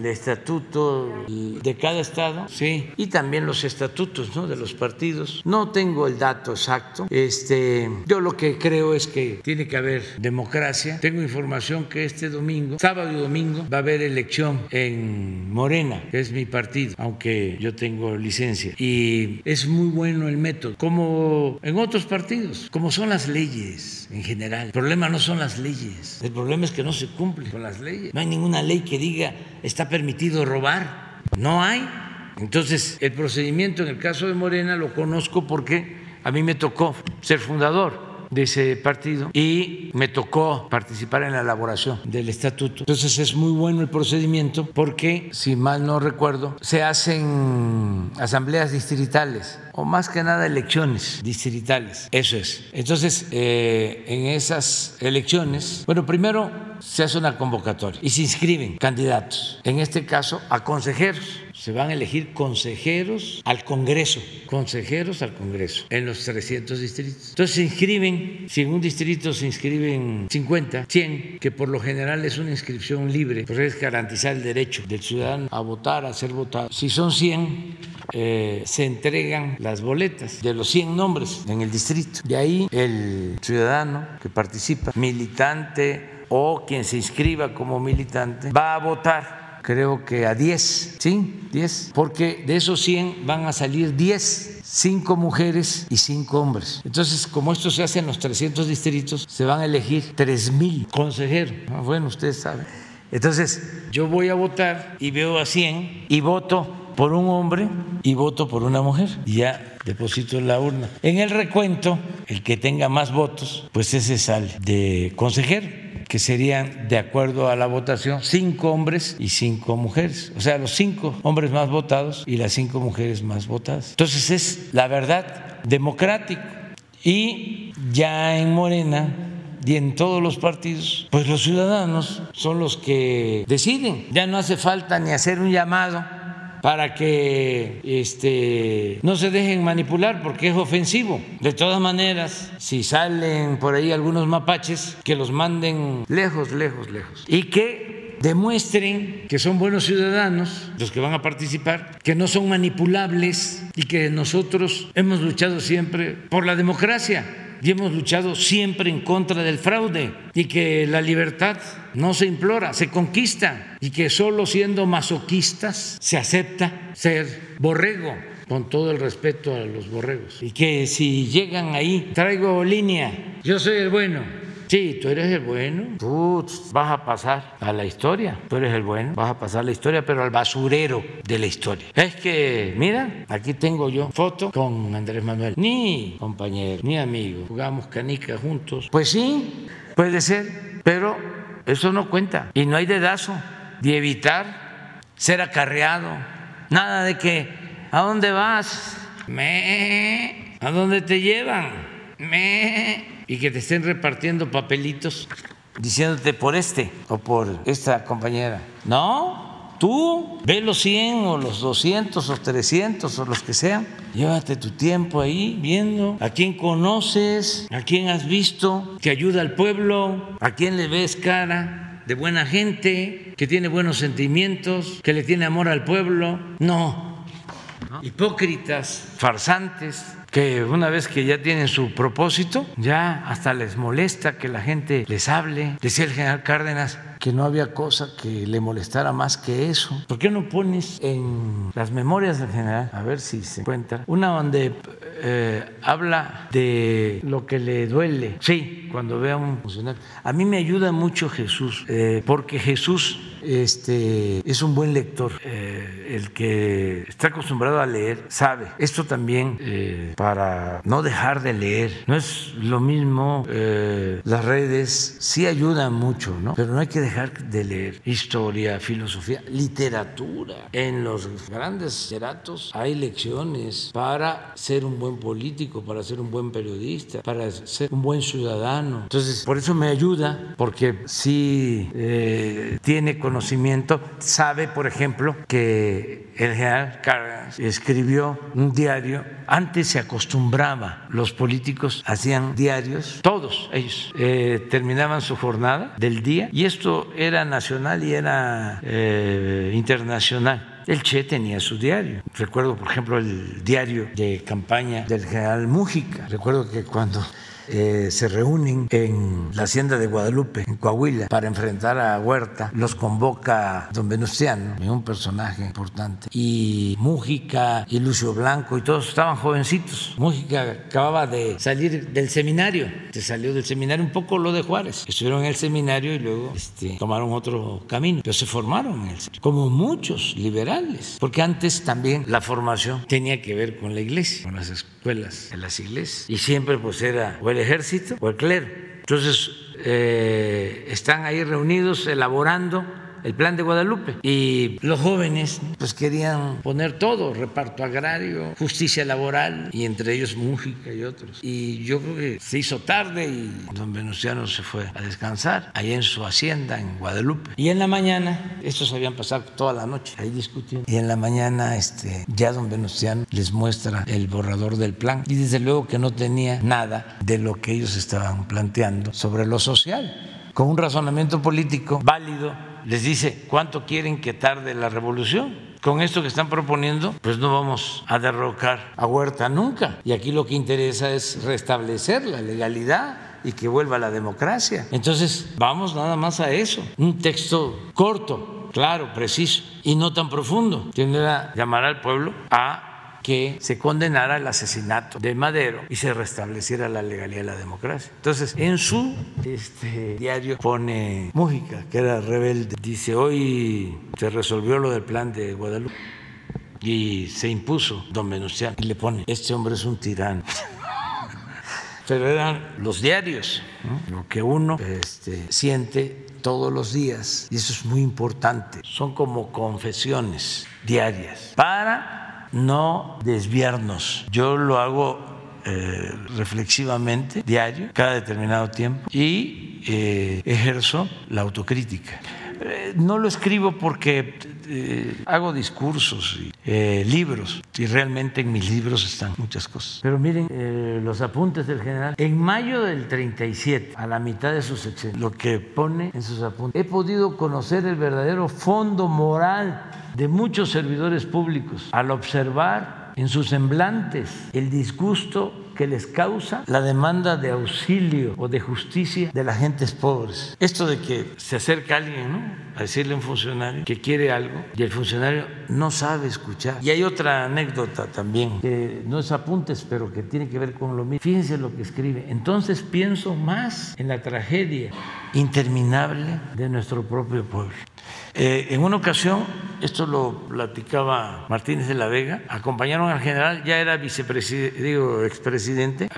el estatuto de cada estado, sí, y también los estatutos ¿no? de los partidos. No tengo el dato exacto. Este, yo lo que creo es que tiene que haber democracia. Tengo información que este domingo, sábado y domingo, va a haber elección en Morena, que es mi partido, aunque yo tengo licencia. Y es muy bueno el método, como en otros partidos, como son las leyes en general. El problema no son las leyes, el problema es que no se cumple con las leyes. No hay ninguna ley que diga está permitido robar. No hay. Entonces, el procedimiento en el caso de Morena lo conozco porque a mí me tocó ser fundador de ese partido y me tocó participar en la elaboración del estatuto. Entonces es muy bueno el procedimiento porque, si mal no recuerdo, se hacen asambleas distritales o más que nada elecciones distritales. Eso es. Entonces, eh, en esas elecciones, bueno, primero se hace una convocatoria y se inscriben candidatos, en este caso a consejeros se van a elegir consejeros al Congreso, consejeros al Congreso en los 300 distritos. Entonces se inscriben, si en un distrito se inscriben 50, 100, que por lo general es una inscripción libre, porque es garantizar el derecho del ciudadano a votar, a ser votado. Si son 100, eh, se entregan las boletas de los 100 nombres en el distrito. De ahí el ciudadano que participa, militante o quien se inscriba como militante, va a votar creo que a 10, ¿sí? 10, porque de esos 100 van a salir 10, 5 mujeres y 5 hombres. Entonces, como esto se hace en los 300 distritos, se van a elegir 3 mil consejeros. Ah, bueno, ustedes saben. Entonces, yo voy a votar y veo a 100 y voto por un hombre y voto por una mujer. Y ya deposito en la urna. En el recuento, el que tenga más votos, pues ese sale de consejero que serían, de acuerdo a la votación, cinco hombres y cinco mujeres. O sea, los cinco hombres más votados y las cinco mujeres más votadas. Entonces es, la verdad, democrático. Y ya en Morena y en todos los partidos, pues los ciudadanos son los que deciden. Ya no hace falta ni hacer un llamado para que este, no se dejen manipular porque es ofensivo. De todas maneras, si salen por ahí algunos mapaches, que los manden lejos, lejos, lejos. Y que demuestren que son buenos ciudadanos los que van a participar, que no son manipulables y que nosotros hemos luchado siempre por la democracia y hemos luchado siempre en contra del fraude y que la libertad no se implora, se conquista y que solo siendo masoquistas se acepta ser borrego con todo el respeto a los borregos. Y que si llegan ahí traigo línea, yo soy el bueno, Sí, tú eres el bueno, tú vas a pasar a la historia, tú eres el bueno, vas a pasar a la historia, pero al basurero de la historia. Es que, mira, aquí tengo yo foto con Andrés Manuel, ni compañero, ni amigo, jugamos canica juntos. Pues sí, puede ser, pero eso no cuenta. Y no hay dedazo de evitar ser acarreado, nada de que, ¿a dónde vas? Me, ¿a dónde te llevan? Me y que te estén repartiendo papelitos diciéndote por este o por esta compañera. No, tú ve los 100 o los 200 o 300 o los que sean. Llévate tu tiempo ahí viendo a quién conoces, a quién has visto que ayuda al pueblo, a quién le ves cara de buena gente, que tiene buenos sentimientos, que le tiene amor al pueblo. No, hipócritas, farsantes, que una vez que ya tienen su propósito, ya hasta les molesta que la gente les hable. Decía el general Cárdenas que no había cosa que le molestara más que eso. ¿Por qué no pones en las memorias del general, a ver si se encuentra, una donde eh, habla de lo que le duele? Sí, cuando vea un funcionario. A mí me ayuda mucho Jesús, eh, porque Jesús este, es un buen lector. Eh, el que está acostumbrado a leer sabe. Esto también eh, para no dejar de leer. No es lo mismo, eh, las redes sí ayudan mucho, ¿no? Pero no hay que dejar de leer historia, filosofía, literatura. En los grandes ceratos hay lecciones para ser un buen político, para ser un buen periodista, para ser un buen ciudadano. Entonces, por eso me ayuda, porque sí tiene conocimiento, sabe, por ejemplo, que el general Cárdenas escribió un diario. Antes se acostumbraba, los políticos hacían diarios, todos ellos eh, terminaban su jornada del día y esto era nacional y era eh, internacional. El Che tenía su diario. Recuerdo, por ejemplo, el diario de campaña del general Mújica. Recuerdo que cuando eh, se reúnen en la hacienda de Guadalupe, en Coahuila, para enfrentar a Huerta. Los convoca don Venustiano, un personaje importante, y Mújica y Lucio Blanco, y todos estaban jovencitos. Mújica acababa de salir del seminario, se salió del seminario un poco lo de Juárez. Estuvieron en el seminario y luego este, tomaron otro camino, pero se formaron en el como muchos liberales, porque antes también la formación tenía que ver con la iglesia, con las escuelas en las iglesias, y siempre pues era o el ejército o el clero. Entonces, eh, están ahí reunidos elaborando el plan de Guadalupe. Y los jóvenes pues querían poner todo, reparto agrario, justicia laboral, y entre ellos Mújica y otros. Y yo creo que se hizo tarde y don Venustiano se fue a descansar ahí en su hacienda en Guadalupe. Y en la mañana, estos habían pasado toda la noche ahí discutiendo, y en la mañana este, ya don Venustiano les muestra el borrador del plan y desde luego que no tenía nada de lo que ellos estaban planteando sobre lo social, con un razonamiento político válido les dice cuánto quieren que tarde la revolución. Con esto que están proponiendo, pues no vamos a derrocar a Huerta nunca. Y aquí lo que interesa es restablecer la legalidad y que vuelva la democracia. Entonces, vamos nada más a eso. Un texto corto, claro, preciso y no tan profundo. Que llamar al pueblo a que se condenara el asesinato de Madero y se restableciera la legalidad y la democracia. Entonces, en su este, diario pone Mújica, que era rebelde, dice, hoy se resolvió lo del plan de Guadalupe. y se impuso don Venustiano y le pone, este hombre es un tirano. Pero eran los diarios, lo que uno este, siente todos los días y eso es muy importante. Son como confesiones diarias para no desviarnos. Yo lo hago eh, reflexivamente, diario, cada determinado tiempo, y eh, ejerzo la autocrítica. Eh, no lo escribo porque hago discursos y libros, y realmente en mis libros están muchas cosas. Pero miren los apuntes del general. En mayo del 37, a la mitad de sus secciones, lo que pone en sus apuntes, he podido conocer el verdadero fondo moral de muchos servidores públicos al observar en sus semblantes el disgusto que les causa la demanda de auxilio o de justicia de las gentes pobres. Esto de que se acerca alguien ¿no? a decirle a un funcionario que quiere algo y el funcionario no sabe escuchar. Y hay otra anécdota también, que no es apuntes, pero que tiene que ver con lo mismo. Fíjense lo que escribe. Entonces pienso más en la tragedia interminable de nuestro propio pueblo. Eh, en una ocasión, esto lo platicaba Martínez de la Vega, acompañaron al general, ya era vicepresidente, digo, expresidente,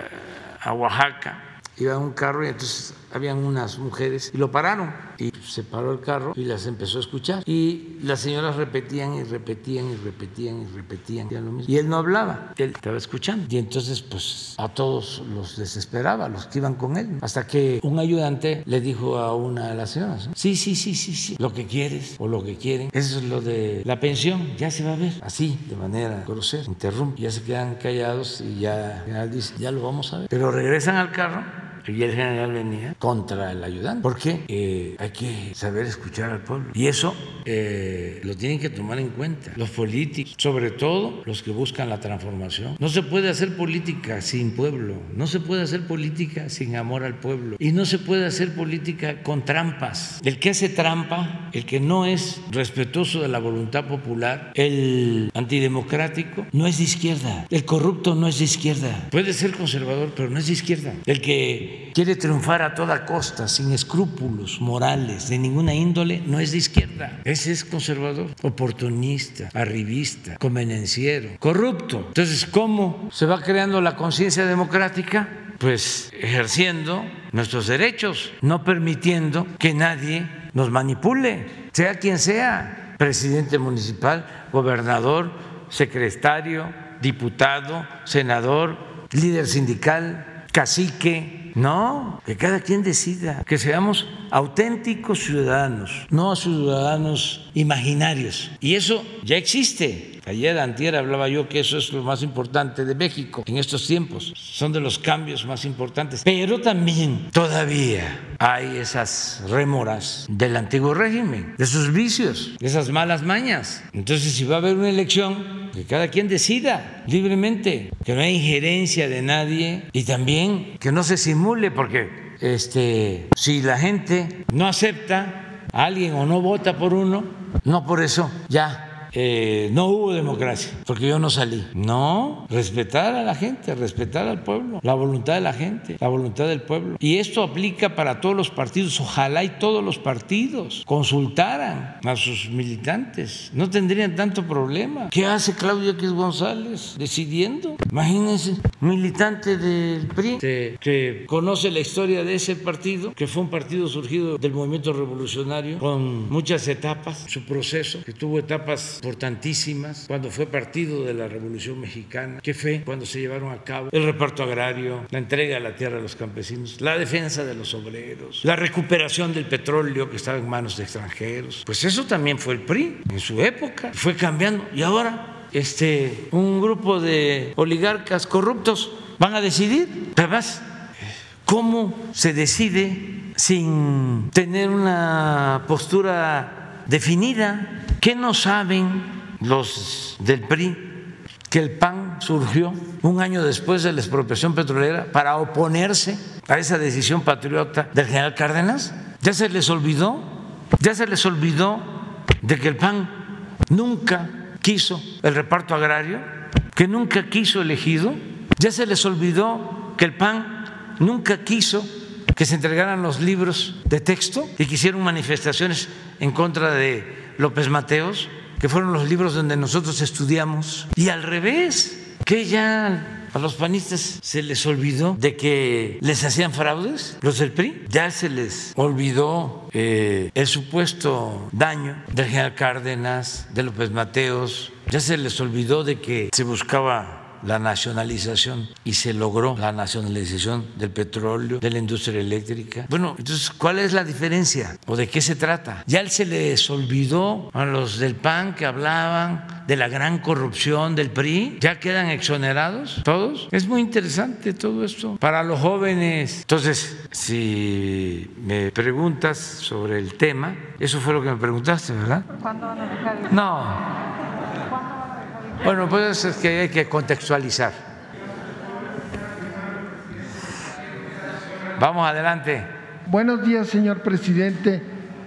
a Oaxaca, iba en un carro y entonces habían unas mujeres y lo pararon. Y se paró el carro y las empezó a escuchar. Y las señoras repetían y repetían y repetían y repetían. Lo mismo. Y él no hablaba él estaba escuchando. Y entonces pues a todos los desesperaba los que iban con él. Hasta que un ayudante le dijo a una de las señoras sí sí sí sí sí. Lo que quieres o lo que quieren eso es lo de la pensión. Ya se va a ver. Así de manera grosera interrumpe. Ya se quedan callados y ya general dice ya lo vamos a ver. Pero regresan al carro y el general venía contra el ayudante. Porque eh, hay que saber escuchar al pueblo. Y eso eh, lo tienen que tomar en cuenta los políticos, sobre todo los que buscan la transformación. No se puede hacer política sin pueblo, no se puede hacer política sin amor al pueblo y no se puede hacer política con trampas. El que hace trampa, el que no es respetuoso de la voluntad popular, el antidemocrático, no es de izquierda. El corrupto no es de izquierda. Puede ser conservador, pero no es de izquierda. El que quiere triunfar a toda costa, sin escrúpulos morales de ninguna índole, no es de izquierda. Ese es conservador, oportunista, arribista, convenenciero, corrupto. Entonces, ¿cómo se va creando la conciencia democrática? Pues ejerciendo nuestros derechos, no permitiendo que nadie nos manipule, sea quien sea, presidente municipal, gobernador, secretario, diputado, senador, líder sindical, cacique, no, que cada quien decida, que seamos auténticos ciudadanos, no ciudadanos imaginarios. Y eso ya existe. Ayer, antier, hablaba yo que eso es lo más importante de México en estos tiempos. Son de los cambios más importantes. Pero también todavía hay esas rémoras del antiguo régimen, de sus vicios, de esas malas mañas. Entonces, si va a haber una elección, que cada quien decida libremente, que no hay injerencia de nadie y también que no se simule, porque este, si la gente no acepta a alguien o no vota por uno, no por eso ya eh, no hubo democracia, porque yo no salí. No, respetar a la gente, respetar al pueblo, la voluntad de la gente, la voluntad del pueblo. Y esto aplica para todos los partidos. Ojalá y todos los partidos consultaran a sus militantes. No tendrían tanto problema. ¿Qué hace Claudio X González decidiendo? Imagínense, militante del PRI que conoce la historia de ese partido, que fue un partido surgido del movimiento revolucionario con muchas etapas, su proceso, que tuvo etapas importantísimas cuando fue partido de la Revolución Mexicana, que fue cuando se llevaron a cabo el reparto agrario, la entrega de la tierra a los campesinos, la defensa de los obreros, la recuperación del petróleo que estaba en manos de extranjeros. Pues eso también fue el PRI en su época, fue cambiando y ahora este un grupo de oligarcas corruptos van a decidir, además ¿cómo se decide sin tener una postura definida? ¿Qué no saben los del PRI? Que el PAN surgió un año después de la expropiación petrolera para oponerse a esa decisión patriota del general Cárdenas. ¿Ya se les olvidó? ¿Ya se les olvidó de que el PAN nunca quiso el reparto agrario? ¿Que nunca quiso elegido? ¿Ya se les olvidó que el PAN nunca quiso que se entregaran los libros de texto y que hicieron manifestaciones en contra de López Mateos, que fueron los libros donde nosotros estudiamos, y al revés, que ya a los panistas se les olvidó de que les hacían fraudes, los del PRI. Ya se les olvidó eh, el supuesto daño del general Cárdenas, de López Mateos. Ya se les olvidó de que se buscaba la nacionalización y se logró la nacionalización del petróleo, de la industria eléctrica. Bueno, entonces, ¿cuál es la diferencia? ¿O de qué se trata? Ya se les olvidó a los del PAN que hablaban de la gran corrupción del PRI, ya quedan exonerados todos. Es muy interesante todo esto para los jóvenes. Entonces, si me preguntas sobre el tema, eso fue lo que me preguntaste, ¿verdad? ¿Cuándo van a dejar? No. Bueno, pues es que hay que contextualizar. Vamos adelante. Buenos días, señor presidente.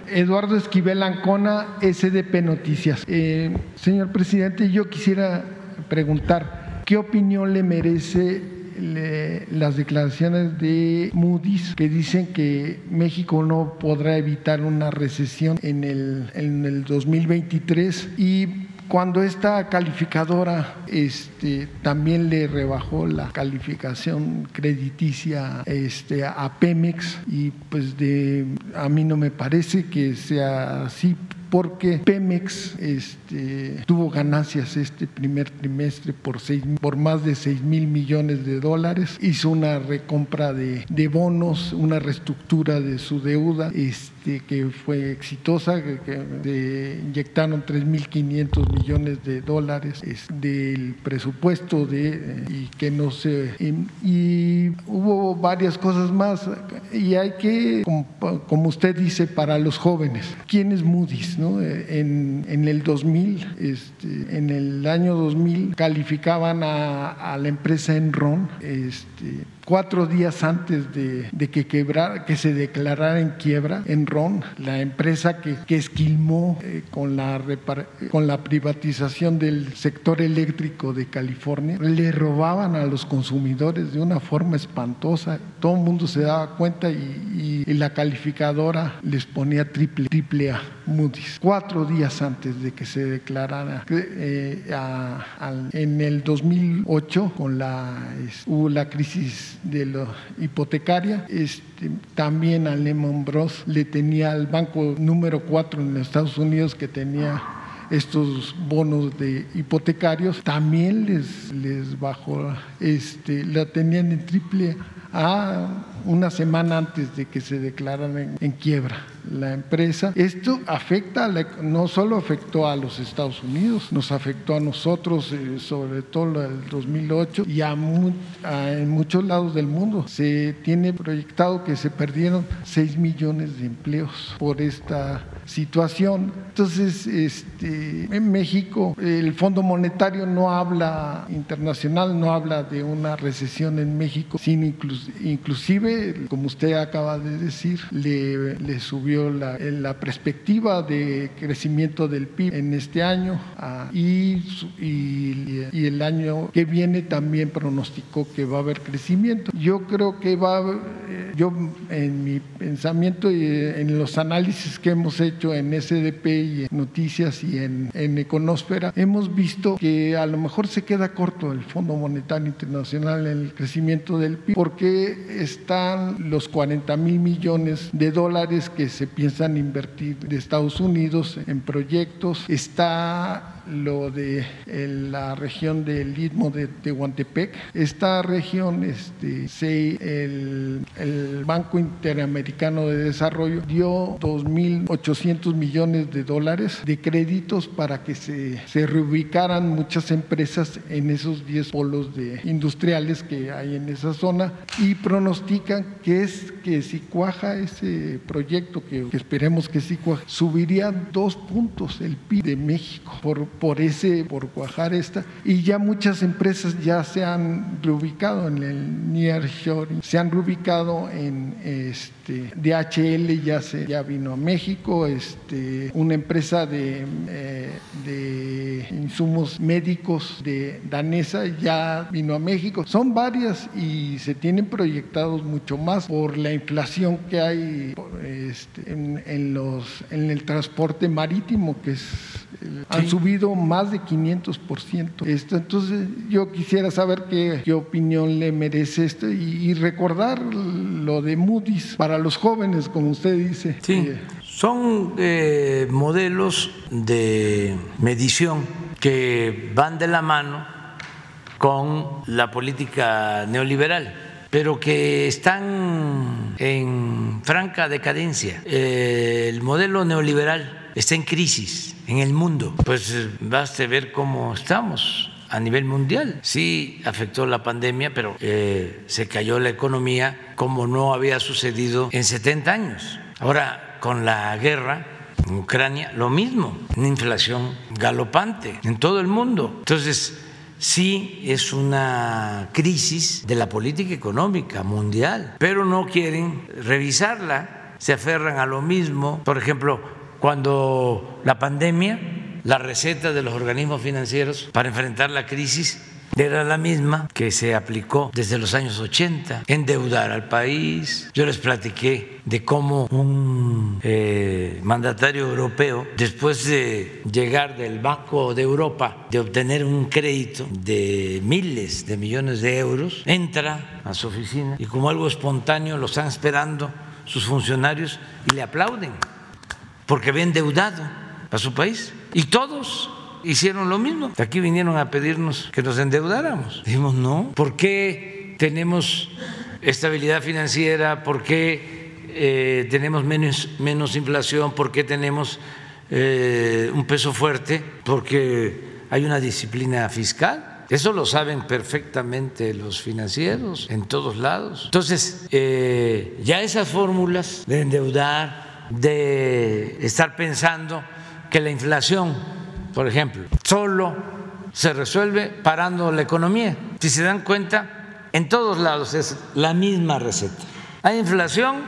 Eduardo Esquivel Ancona, SDP Noticias. Eh, señor presidente, yo quisiera preguntar, ¿qué opinión le merece las declaraciones de Moody's que dicen que México no podrá evitar una recesión en el, en el 2023 y cuando esta calificadora este, también le rebajó la calificación crediticia este, a Pemex y pues de, a mí no me parece que sea así porque Pemex este, tuvo ganancias este primer trimestre por, seis, por más de 6 mil millones de dólares, hizo una recompra de, de bonos, una reestructura de su deuda. Este, que fue exitosa, que, inyectaron 3.500 millones de dólares del presupuesto de, y que no se... Y, hubo varias cosas más y hay que, como, usted dice, para los jóvenes, ¿quién es Moody's? No? En, en el 2000, este, en el año 2000, calificaban a, a la empresa Enron este, cuatro días antes de, que, quebrar, que se declarara en quiebra Enron, la empresa que, que esquilmó eh, con, la con la privatización del sector eléctrico de California, le robaban a los consumidores de una forma espantosa. Todo el mundo se daba cuenta y, la calificadora les ponía triple, triple A, Moody's, cuatro días antes de que se declarara. Eh, en el 2008, con la, hubo la crisis de la hipotecaria. Este, también a Lehman Bros. le tenía al banco número 4 en los Estados Unidos que tenía estos bonos de hipotecarios, también les, les bajó, este, la tenían en triple A una semana antes de que se declararan en quiebra la empresa. Esto afecta, no solo afectó a los Estados Unidos, nos afectó a nosotros, eh, sobre todo el 2008, y a, en muchos lados del mundo. Se tiene proyectado que se perdieron 6 millones de empleos por esta situación. Entonces, este, en México, el Fondo Monetario no habla internacional, no habla de una recesión en México, sino inclusive, como usted acaba de decir, le, subió la, perspectiva de crecimiento del PIB en este año y, el año que viene también pronosticó que va a haber crecimiento. Yo creo que va, eh, yo en mi pensamiento y en los análisis que hemos hecho en SDP y en Noticias y en, en Econósfera, hemos visto que a lo mejor se queda corto el Fondo Monetario Internacional en el crecimiento del PIB porque los 40 mil millones de dólares que se piensan invertir de Estados Unidos en proyectos. Está lo de la región del Istmo de Tehuantepec. Esta región, este, el, Banco Interamericano de Desarrollo dio 2.800 millones de dólares de créditos para que se, se reubicaran muchas empresas en esos 10 polos de industriales que hay en esa zona y pronostican que es que si cuaja ese proyecto, que, esperemos que sí cuaje, subiría dos puntos el PIB de México por por ese, por cuajar esta. Y ya muchas empresas ya se han reubicado en el nearshoring, se han reubicado en este, DHL, ya, se, ya vino a México, este, una empresa de, eh, de insumos médicos de danesa ya vino a México. Son varias y se tienen proyectados mucho más por la inflación que hay este, en, en, los, en el transporte marítimo, que es, han subido más de 500%. Esto, entonces yo quisiera saber qué, qué opinión le merece esto y, y, recordar lo de Moody's para los jóvenes, como usted dice. Sí. Eh, son eh, modelos de medición que van de la mano con la política neoliberal, pero que están en franca decadencia. Eh, el modelo neoliberal está en crisis en el mundo. Pues baste ver cómo estamos a nivel mundial. Sí afectó la pandemia, pero eh, se cayó la economía como no había sucedido en 70 años. Ahora, con la guerra en Ucrania, lo mismo, una inflación galopante en todo el mundo. Entonces, sí es una crisis de la política económica mundial, pero no quieren revisarla, se aferran a lo mismo. Por ejemplo, cuando la pandemia, la receta de los organismos financieros para enfrentar la crisis era la misma que se aplicó desde los años 80, endeudar al país. Yo les platiqué de cómo un eh, mandatario europeo, después de llegar del Banco de Europa, de obtener un crédito de miles de millones de euros, entra a su oficina y como algo espontáneo lo están esperando sus funcionarios y le aplauden porque había endeudado a su país. Y todos hicieron lo mismo. Aquí vinieron a pedirnos que nos endeudáramos. Dijimos, no. ¿Por qué tenemos estabilidad financiera? ¿Por qué eh, tenemos menos, menos inflación? ¿Por qué tenemos eh, un peso fuerte? Porque hay una disciplina fiscal. Eso lo saben perfectamente los financieros en todos lados. Entonces, eh, ya esas fórmulas de endeudar, de estar pensando que la inflación por ejemplo, solo se resuelve parando la economía. Si se dan cuenta, en todos lados es la misma receta. Hay inflación,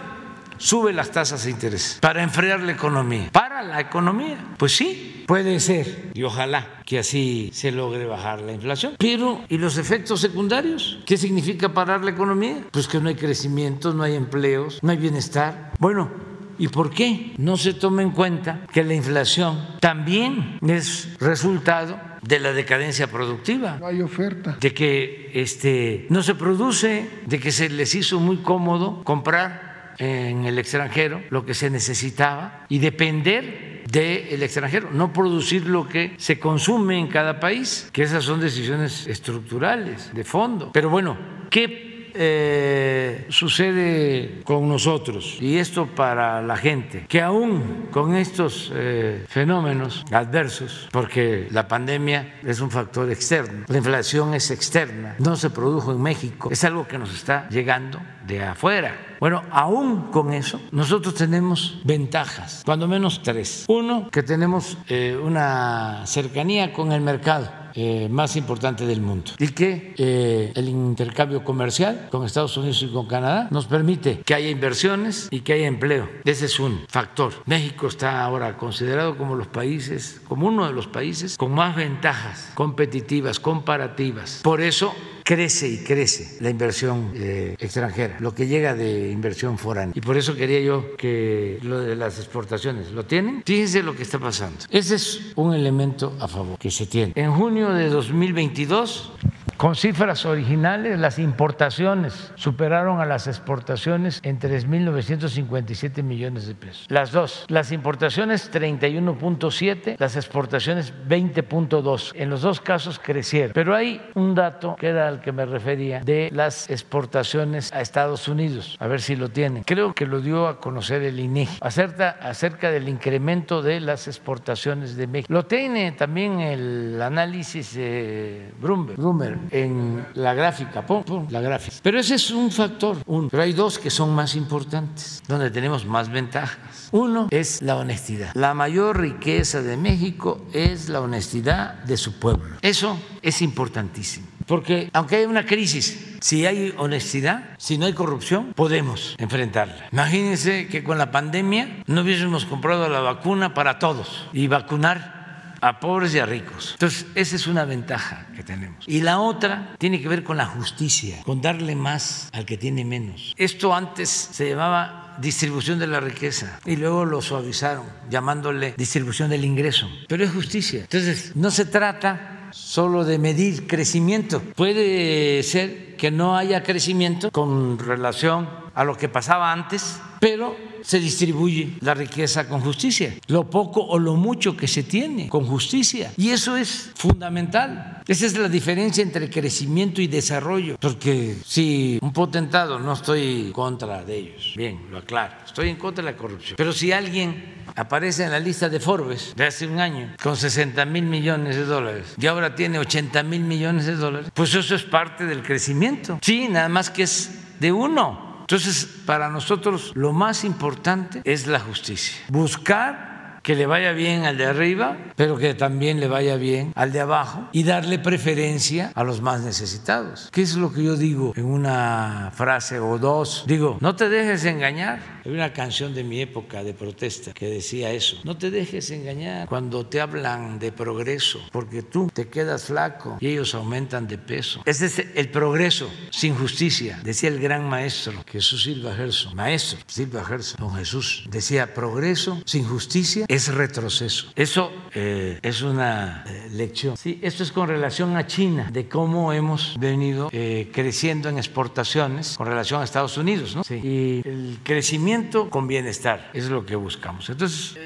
sube las tasas de interés para enfriar la economía. ¿Para la economía? Pues sí, puede ser, y ojalá que así se logre bajar la inflación. Pero, ¿y los efectos secundarios? ¿Qué significa parar la economía? Pues que no hay crecimiento, no hay empleos, no hay bienestar. Bueno, ¿Y por qué no se toma en cuenta que la inflación también es resultado de la decadencia productiva? No hay oferta. De que este, no se produce, de que se les hizo muy cómodo comprar en el extranjero lo que se necesitaba y depender del extranjero, no producir lo que se consume en cada país, que esas son decisiones estructurales, de fondo. Pero bueno, ¿qué eh, sucede con nosotros, y esto para la gente, que aún con estos eh, fenómenos adversos, porque la pandemia es un factor externo, la inflación es externa, no se produjo en México, es algo que nos está llegando de afuera. Bueno, aún con eso, nosotros tenemos ventajas, cuando menos tres. Uno, que tenemos eh, una cercanía con el mercado eh, más importante del mundo y que eh, el intercambio comercial con Estados Unidos y con Canadá nos permite que haya inversiones y que haya empleo. Ese es un factor. México está ahora considerado como los países, como uno de los países con más ventajas competitivas, comparativas. Por eso crece y crece la inversión eh, extranjera, lo que llega de inversión foránea. Y por eso quería yo que lo de las exportaciones, ¿lo tienen? Fíjense lo que está pasando. Ese es un elemento a favor que se tiene. En junio de 2022 con cifras originales, las importaciones superaron a las exportaciones en 3.957 millones de pesos. Las dos, las importaciones 31.7, las exportaciones 20.2. En los dos casos crecieron. Pero hay un dato que era al que me refería de las exportaciones a Estados Unidos. A ver si lo tienen. Creo que lo dio a conocer el INEGI acerca, acerca del incremento de las exportaciones de México. Lo tiene también el análisis de Bloomberg en la gráfica, pon, pon la gráfica. Pero ese es un factor, uno. Pero hay dos que son más importantes, donde tenemos más ventajas. Uno es la honestidad. La mayor riqueza de México es la honestidad de su pueblo. Eso es importantísimo. Porque aunque haya una crisis, si hay honestidad, si no hay corrupción, podemos enfrentarla. Imagínense que con la pandemia no hubiésemos comprado la vacuna para todos y vacunar a pobres y a ricos. Entonces, esa es una ventaja que tenemos. Y la otra tiene que ver con la justicia, con darle más al que tiene menos. Esto antes se llamaba distribución de la riqueza y luego lo suavizaron llamándole distribución del ingreso. Pero es justicia. Entonces, no se trata solo de medir crecimiento. Puede ser que no haya crecimiento con relación a lo que pasaba antes, pero se distribuye la riqueza con justicia, lo poco o lo mucho que se tiene con justicia. Y eso es fundamental. Esa es la diferencia entre crecimiento y desarrollo, porque si un potentado, no estoy contra de ellos, bien, lo aclaro, estoy en contra de la corrupción, pero si alguien aparece en la lista de Forbes de hace un año con 60 mil millones de dólares y ahora tiene 80 mil millones de dólares, pues eso es parte del crecimiento. Sí, nada más que es de uno. Entonces, para nosotros lo más importante es la justicia. Buscar que le vaya bien al de arriba, pero que también le vaya bien al de abajo y darle preferencia a los más necesitados. ¿Qué es lo que yo digo en una frase o dos? Digo, no te dejes engañar. Hay una canción de mi época de protesta que decía eso. No te dejes engañar cuando te hablan de progreso, porque tú te quedas flaco y ellos aumentan de peso. Ese es el progreso sin justicia, decía el gran maestro Jesús Silva Gerson. Maestro Silva Gerson, don Jesús, decía progreso sin justicia es retroceso. Eso eh, es una eh, lección. Sí, esto es con relación a China, de cómo hemos venido eh, creciendo en exportaciones con relación a Estados Unidos. ¿no? Sí. Y el crecimiento con bienestar es lo que buscamos. Entonces,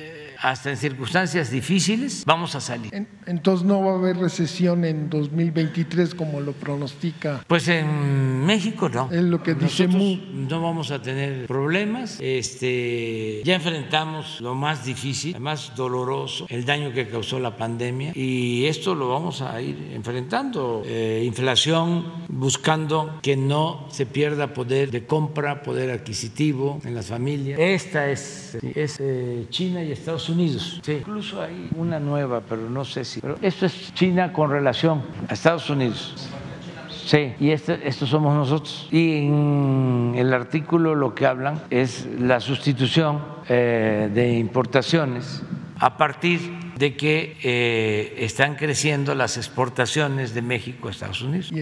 hasta en circunstancias difíciles, vamos a salir. Entonces no va a haber recesión en 2023 como lo pronostica. Pues en México no. Es lo que dice No vamos a tener problemas. Este, ya enfrentamos lo más difícil, lo más doloroso, el daño que causó la pandemia y esto lo vamos a ir enfrentando. Eh, inflación, buscando que no se pierda poder de compra, poder adquisitivo en las familias. Esta es, es eh, China y Estados Unidos Unidos. Sí. Incluso hay una nueva, pero no sé si. Pero esto es China con relación a Estados Unidos. Sí, y esto, esto somos nosotros. Y en el artículo lo que hablan es la sustitución eh, de importaciones a partir de que eh, están creciendo las exportaciones de México a Estados Unidos.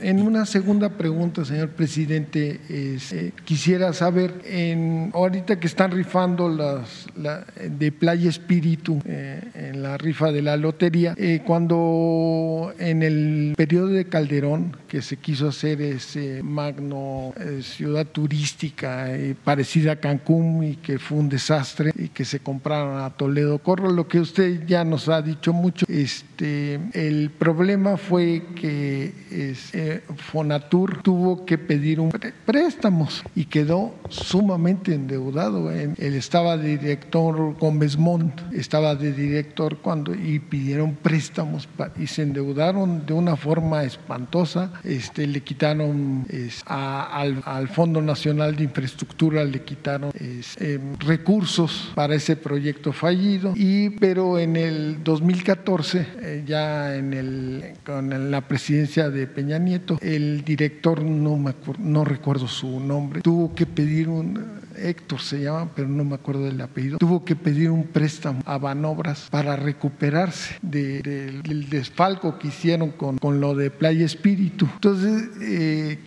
En una segunda pregunta, señor presidente, eh, quisiera saber, en, ahorita que están rifando las de Playa Espíritu eh, en la rifa de la lotería, cuando en el periodo de Calderón, que se quiso hacer ese magno ciudad turística parecida a Cancún y que fue un desastre y que se compraron a Toledo Corro, lo que usted ya nos ha dicho mucho. Este, el problema fue que eh, Fonatur tuvo que pedir préstamos y quedó sumamente endeudado. Él estaba de director con Mont, estaba de director cuando y pidieron préstamos y se endeudaron de una forma espantosa. Este, le quitaron al, Fondo Nacional de Infraestructura le quitaron em, recursos para ese proyecto fallido y pero en el 2014, ya en el, con la presidencia de Peña Nieto, el director, no, me no recuerdo su nombre, tuvo que pedir un, Héctor se llama, pero no me acuerdo del apellido, tuvo que pedir un préstamo a Banobras para recuperarse del desfalco que hicieron con, con, lo de Playa Espíritu. Entonces, eh,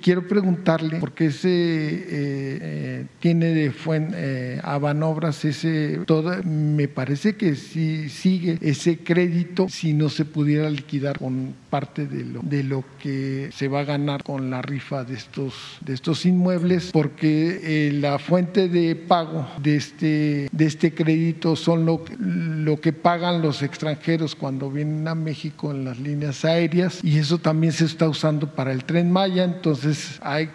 quiero preguntarle, porque ese eh, eh, tiene de fuente a Banobras ese, todo, me parece que si sigue ese crédito si no se pudiera liquidar con parte de lo, de lo que se va a ganar con la rifa de estos, de estos inmuebles, porque la fuente de pago de este, de este crédito son lo, lo que pagan los extranjeros cuando vienen a México en las líneas aéreas y eso también se está usando para el tren Maya, entonces hay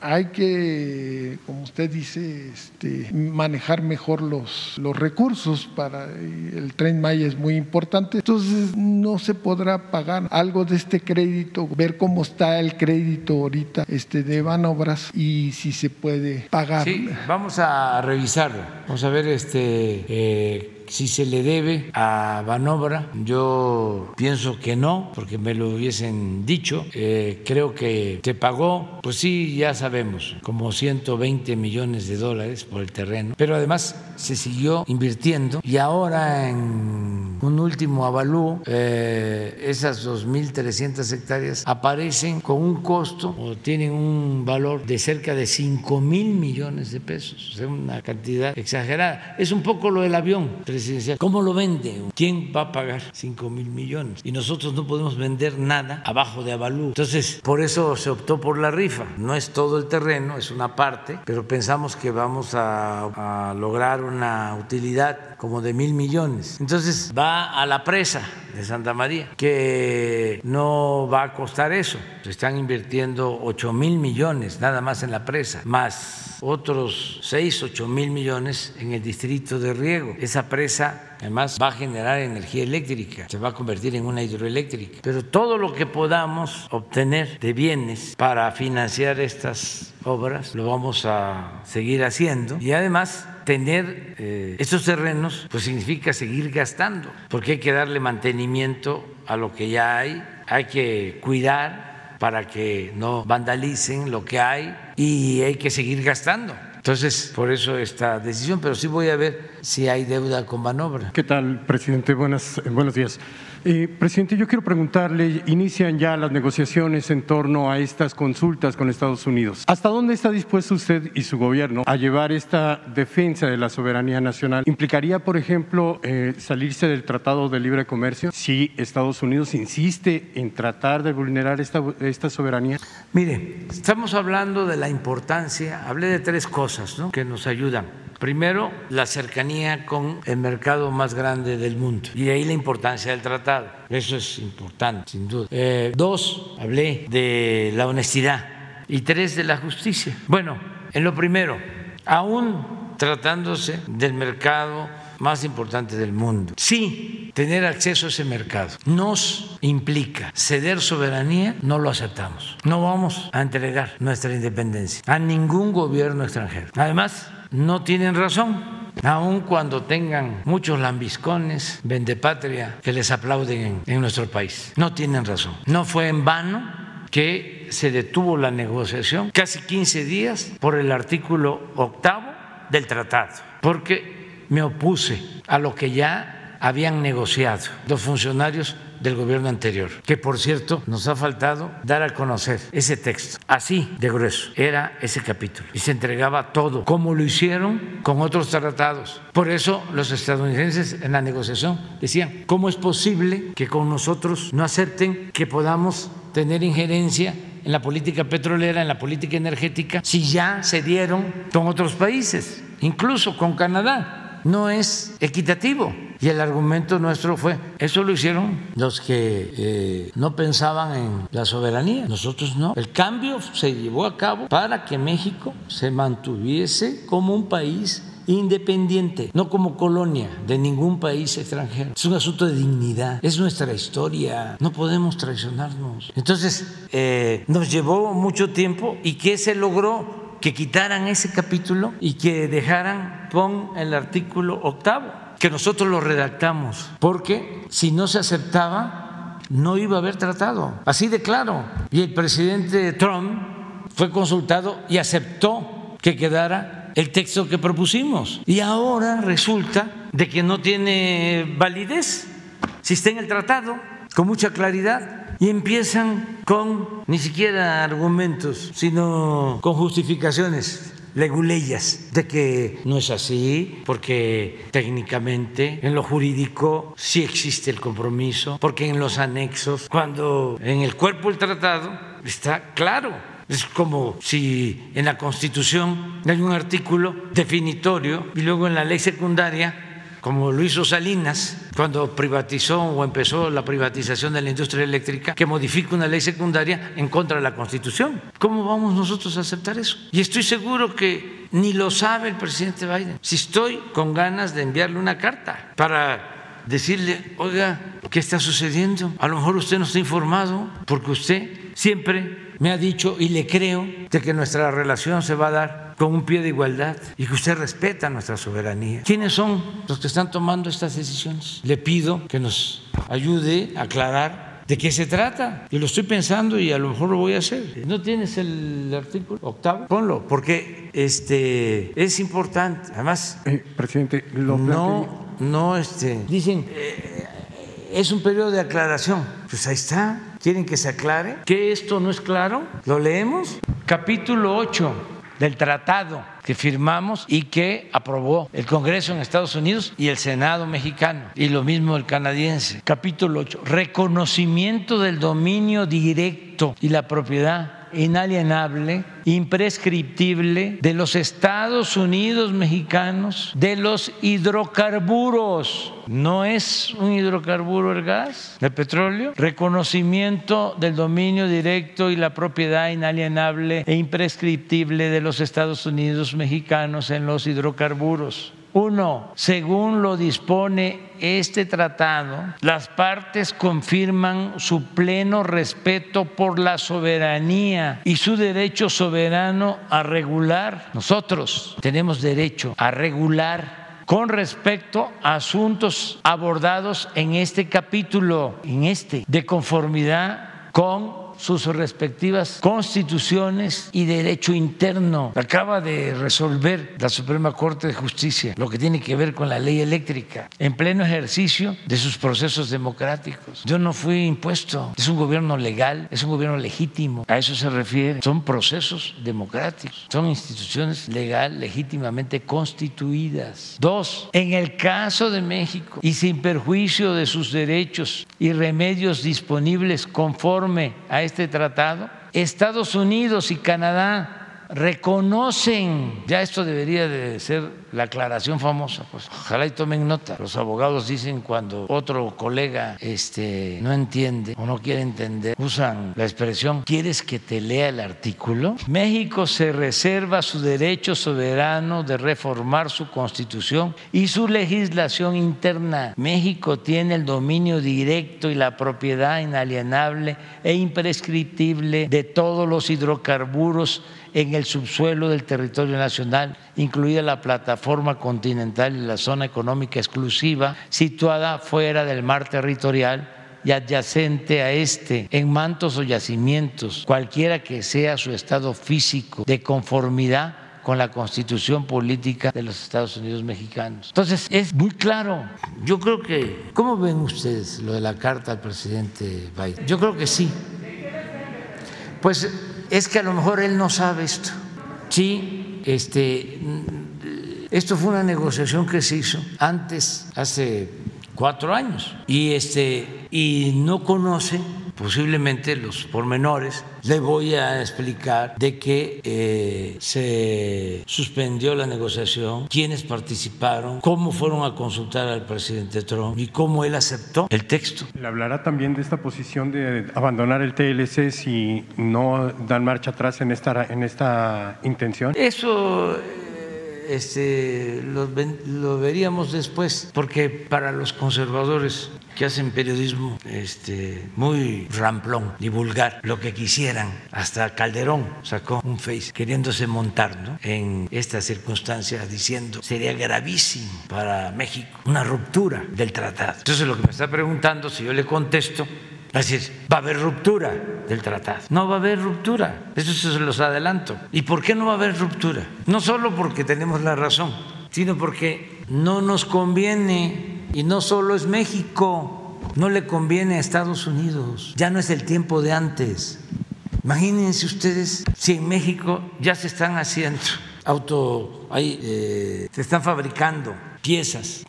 hay que, como usted dice, este, manejar mejor los, los recursos para el tren Maya es muy importante. Entonces no se podrá pagar algo de este crédito, ver cómo está el crédito ahorita este, de Banobras y si se puede pagar. Sí, vamos a revisarlo. Vamos a ver este. Eh, si se le debe a Banobra, yo pienso que no, porque me lo hubiesen dicho. Eh, creo que se pagó, pues sí, ya sabemos, como 120 millones de dólares por el terreno, pero además se siguió invirtiendo y ahora en un último avalúo, eh, esas 2.300 hectáreas aparecen con un costo o tienen un valor de cerca de 5 mil millones de pesos, o sea, una cantidad exagerada. Es un poco lo del avión ¿Cómo lo vende? ¿Quién va a pagar 5 mil millones? Y nosotros no podemos vender nada abajo de avalúo. Entonces, por eso se optó por la rifa. No es todo el terreno, es una parte, pero pensamos que vamos a, a lograr una utilidad como de mil millones. Entonces, va a la presa de Santa María, que no va a costar eso. Se están invirtiendo 8 mil millones nada más en la presa, más otros 6, 8 mil millones en el distrito de riego. Esa presa además va a generar energía eléctrica, se va a convertir en una hidroeléctrica. Pero todo lo que podamos obtener de bienes para financiar estas obras lo vamos a seguir haciendo y además tener eh, estos terrenos pues significa seguir gastando, porque hay que darle mantenimiento a lo que ya hay, hay que cuidar para que no vandalicen lo que hay y hay que seguir gastando. Entonces, por eso esta decisión, pero sí voy a ver si hay deuda con Manobra. ¿Qué tal, presidente? Buenas, buenos días. Eh, presidente, yo quiero preguntarle, inician ya las negociaciones en torno a estas consultas con Estados Unidos. ¿Hasta dónde está dispuesto usted y su gobierno a llevar esta defensa de la soberanía nacional? ¿Implicaría, por ejemplo, eh, salirse del Tratado de Libre Comercio si Estados Unidos insiste en tratar de vulnerar esta, esta soberanía? Mire, estamos hablando de la importancia, hablé de tres cosas que nos ayudan Primero, la cercanía con el mercado más grande del mundo y de ahí la importancia del tratado. Eso es importante, sin duda. Eh, dos, hablé de la honestidad y tres, de la justicia. Bueno, en lo primero, aún tratándose del mercado más importante del mundo. Sí, tener acceso a ese mercado nos implica ceder soberanía, no lo aceptamos. No vamos a entregar nuestra independencia a ningún gobierno extranjero. Además, no tienen razón, aun cuando tengan muchos lambiscones, vendepatria, que les aplauden en, nuestro país. No tienen razón. No fue en vano que se detuvo la negociación casi 15 días por el artículo octavo del tratado, porque me opuse a lo que ya habían negociado los funcionarios del gobierno anterior, que por cierto nos ha faltado dar a conocer ese texto. Así de grueso era ese capítulo y se entregaba todo, como lo hicieron con otros tratados. Por eso los estadounidenses en la negociación decían, ¿cómo es posible que con nosotros no acepten que podamos tener injerencia en la política petrolera, en la política energética, si ya se dieron con otros países, incluso con Canadá? No es equitativo. Y el argumento nuestro fue, eso lo hicieron los que eh, no pensaban en la soberanía, nosotros no. El cambio se llevó a cabo para que México se mantuviese como un país independiente, no como colonia de ningún país extranjero. Es un asunto de dignidad, es nuestra historia, no podemos traicionarnos. Entonces, eh, nos llevó mucho tiempo y ¿qué se logró? Que quitaran ese capítulo y que dejaran con el artículo octavo, que nosotros lo redactamos, porque si no se aceptaba, no iba a haber tratado, así de claro. Y el presidente Trump fue consultado y aceptó que quedara el texto que propusimos. Y ahora resulta de que no tiene validez si está en el tratado, con mucha claridad y empiezan con ni siquiera argumentos, sino con justificaciones leguleyas de que no es así, porque técnicamente en lo jurídico sí existe el compromiso, porque en los anexos, cuando en el cuerpo del tratado está claro. Es como si en la Constitución hay un artículo definitorio y luego en la ley secundaria como lo hizo Salinas, cuando privatizó o empezó la privatización de la industria eléctrica, que modifica una ley secundaria en contra de la Constitución. ¿Cómo vamos nosotros a aceptar eso? Y estoy seguro que ni lo sabe el presidente Biden. Si estoy con ganas de enviarle una carta para decirle, oiga, ¿qué está sucediendo? A lo mejor usted no está informado porque usted siempre me ha dicho y le creo de que nuestra relación se va a dar con un pie de igualdad y que usted respeta nuestra soberanía. ¿Quiénes son los que están tomando estas decisiones? Le pido que nos ayude a aclarar de qué se trata. Y lo estoy pensando y a lo mejor lo voy a hacer. ¿No tienes el artículo octavo? Ponlo, porque este es importante. Además, Eh, presidente, lo no, no, este, dicen, eh, es un periodo de aclaración. Pues ahí está. ¿Quieren que se aclare? ¿Que esto no es claro? ¿Lo leemos? Capítulo 8 del tratado que firmamos y que aprobó el Congreso en Estados Unidos y el Senado mexicano, y lo mismo el canadiense. Capítulo 8, reconocimiento del dominio directo y la propiedad inalienable, imprescriptible de los Estados Unidos mexicanos, de los hidrocarburos. No es un hidrocarburo el gas, el petróleo. Reconocimiento del dominio directo y la propiedad inalienable e imprescriptible de los Estados Unidos mexicanos en los hidrocarburos. Uno, según lo dispone este tratado, las partes confirman su pleno respeto por la soberanía y su derecho soberano a regular. Nosotros tenemos derecho a regular con respecto a asuntos abordados en este capítulo, en este, de conformidad con sus respectivas constituciones y derecho interno. Acaba de resolver la Suprema Corte de Justicia lo que tiene que ver con la ley eléctrica en pleno ejercicio de sus procesos democráticos. Yo no fui impuesto, es un gobierno legal, es un gobierno legítimo, a eso se refiere. Son procesos democráticos, son instituciones legal, legítimamente constituidas. Dos, en el caso de México y sin perjuicio de sus derechos y remedios disponibles conforme a este tratado, Estados Unidos y Canadá reconocen, ya esto debería de ser la aclaración famosa, pues ojalá y tomen nota. Los abogados dicen cuando otro colega este, no entiende o no quiere entender, usan la expresión, ¿quieres que te lea el artículo? México se reserva su derecho soberano de reformar su constitución y su legislación interna. México tiene el dominio directo y la propiedad inalienable e imprescriptible de todos los hidrocarburos en el subsuelo del territorio nacional, incluida la plataforma continental y la zona económica exclusiva situada fuera del mar territorial y adyacente a este, en mantos o yacimientos, cualquiera que sea su estado físico, de conformidad con la constitución política de los Estados Unidos mexicanos. Entonces, es muy claro. Yo creo que, ¿cómo ven ustedes lo de la carta al presidente Biden? Yo creo que sí. Pues es que a lo mejor él no sabe esto. Sí, este, esto fue una negociación que se hizo antes, hace cuatro años, y este, y no conoce posiblemente los pormenores. Le voy a explicar de que eh, se suspendió la negociación, quiénes participaron, cómo fueron a consultar al presidente Trump y cómo él aceptó el texto. ¿Le hablará también de esta posición de abandonar el TLC si no dan marcha atrás en esta, en esta intención? Eso este, lo, veríamos después, porque para los conservadores que hacen periodismo este, muy ramplón y vulgar, lo que quisieran, hasta Calderón sacó un face queriéndose montar ¿no? en esta circunstancia diciendo sería gravísimo para México una ruptura del tratado. Entonces lo que me está preguntando, si yo le contesto, Es, va a haber ruptura del tratado. No va a haber ruptura, eso se los adelanto. ¿Y por qué no va a haber ruptura? No solo porque tenemos la razón, sino porque no nos conviene, y no solo es México, no le conviene a Estados Unidos. Ya no es el tiempo de antes. Imagínense ustedes si en México ya se están haciendo auto, ahí, eh, se están fabricando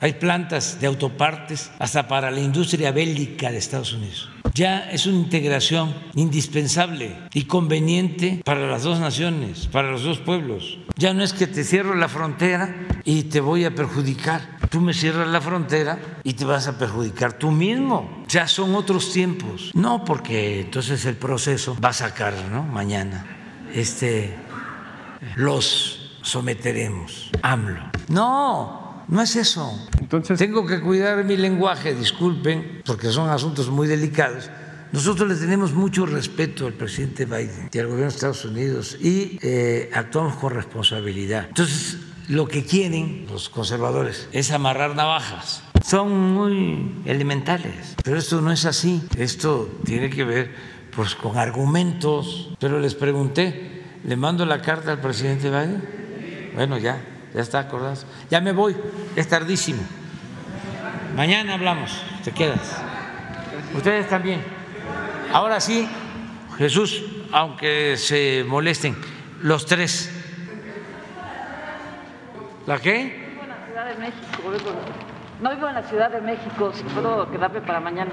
hay plantas de autopartes hasta para la industria bélica de Estados Unidos. Ya es una integración indispensable y conveniente para las dos naciones, para los dos pueblos. Ya no es que te cierro la frontera y te voy a perjudicar Tú me cierras la frontera y te vas a perjudicar tú mismo. Ya son otros tiempos. No, porque entonces el proceso va a sacar, ¿no? Mañana. Este, los someteremos. AMLO. No, no es eso. Entonces, Tengo que cuidar mi lenguaje, disculpen, porque son asuntos muy delicados. Nosotros le tenemos mucho respeto al presidente Biden y al gobierno de Estados Unidos y eh, actuamos con responsabilidad. Entonces, lo que quieren los conservadores es amarrar navajas. Son muy elementales, pero esto no es así. Esto tiene que ver pues, con argumentos. Pero les pregunté, ¿le mando la carta al presidente Biden? Bueno, ya, ya está acordado. Ya me voy, es tardísimo. Mañana hablamos, te quedas. Ustedes también. Ahora sí, Jesús, aunque se molesten, los tres. ¿La qué? Vivo en la Ciudad de México. No vivo en la Ciudad de México, si puedo quedarme para mañana.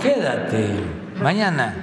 Quédate. Mañana.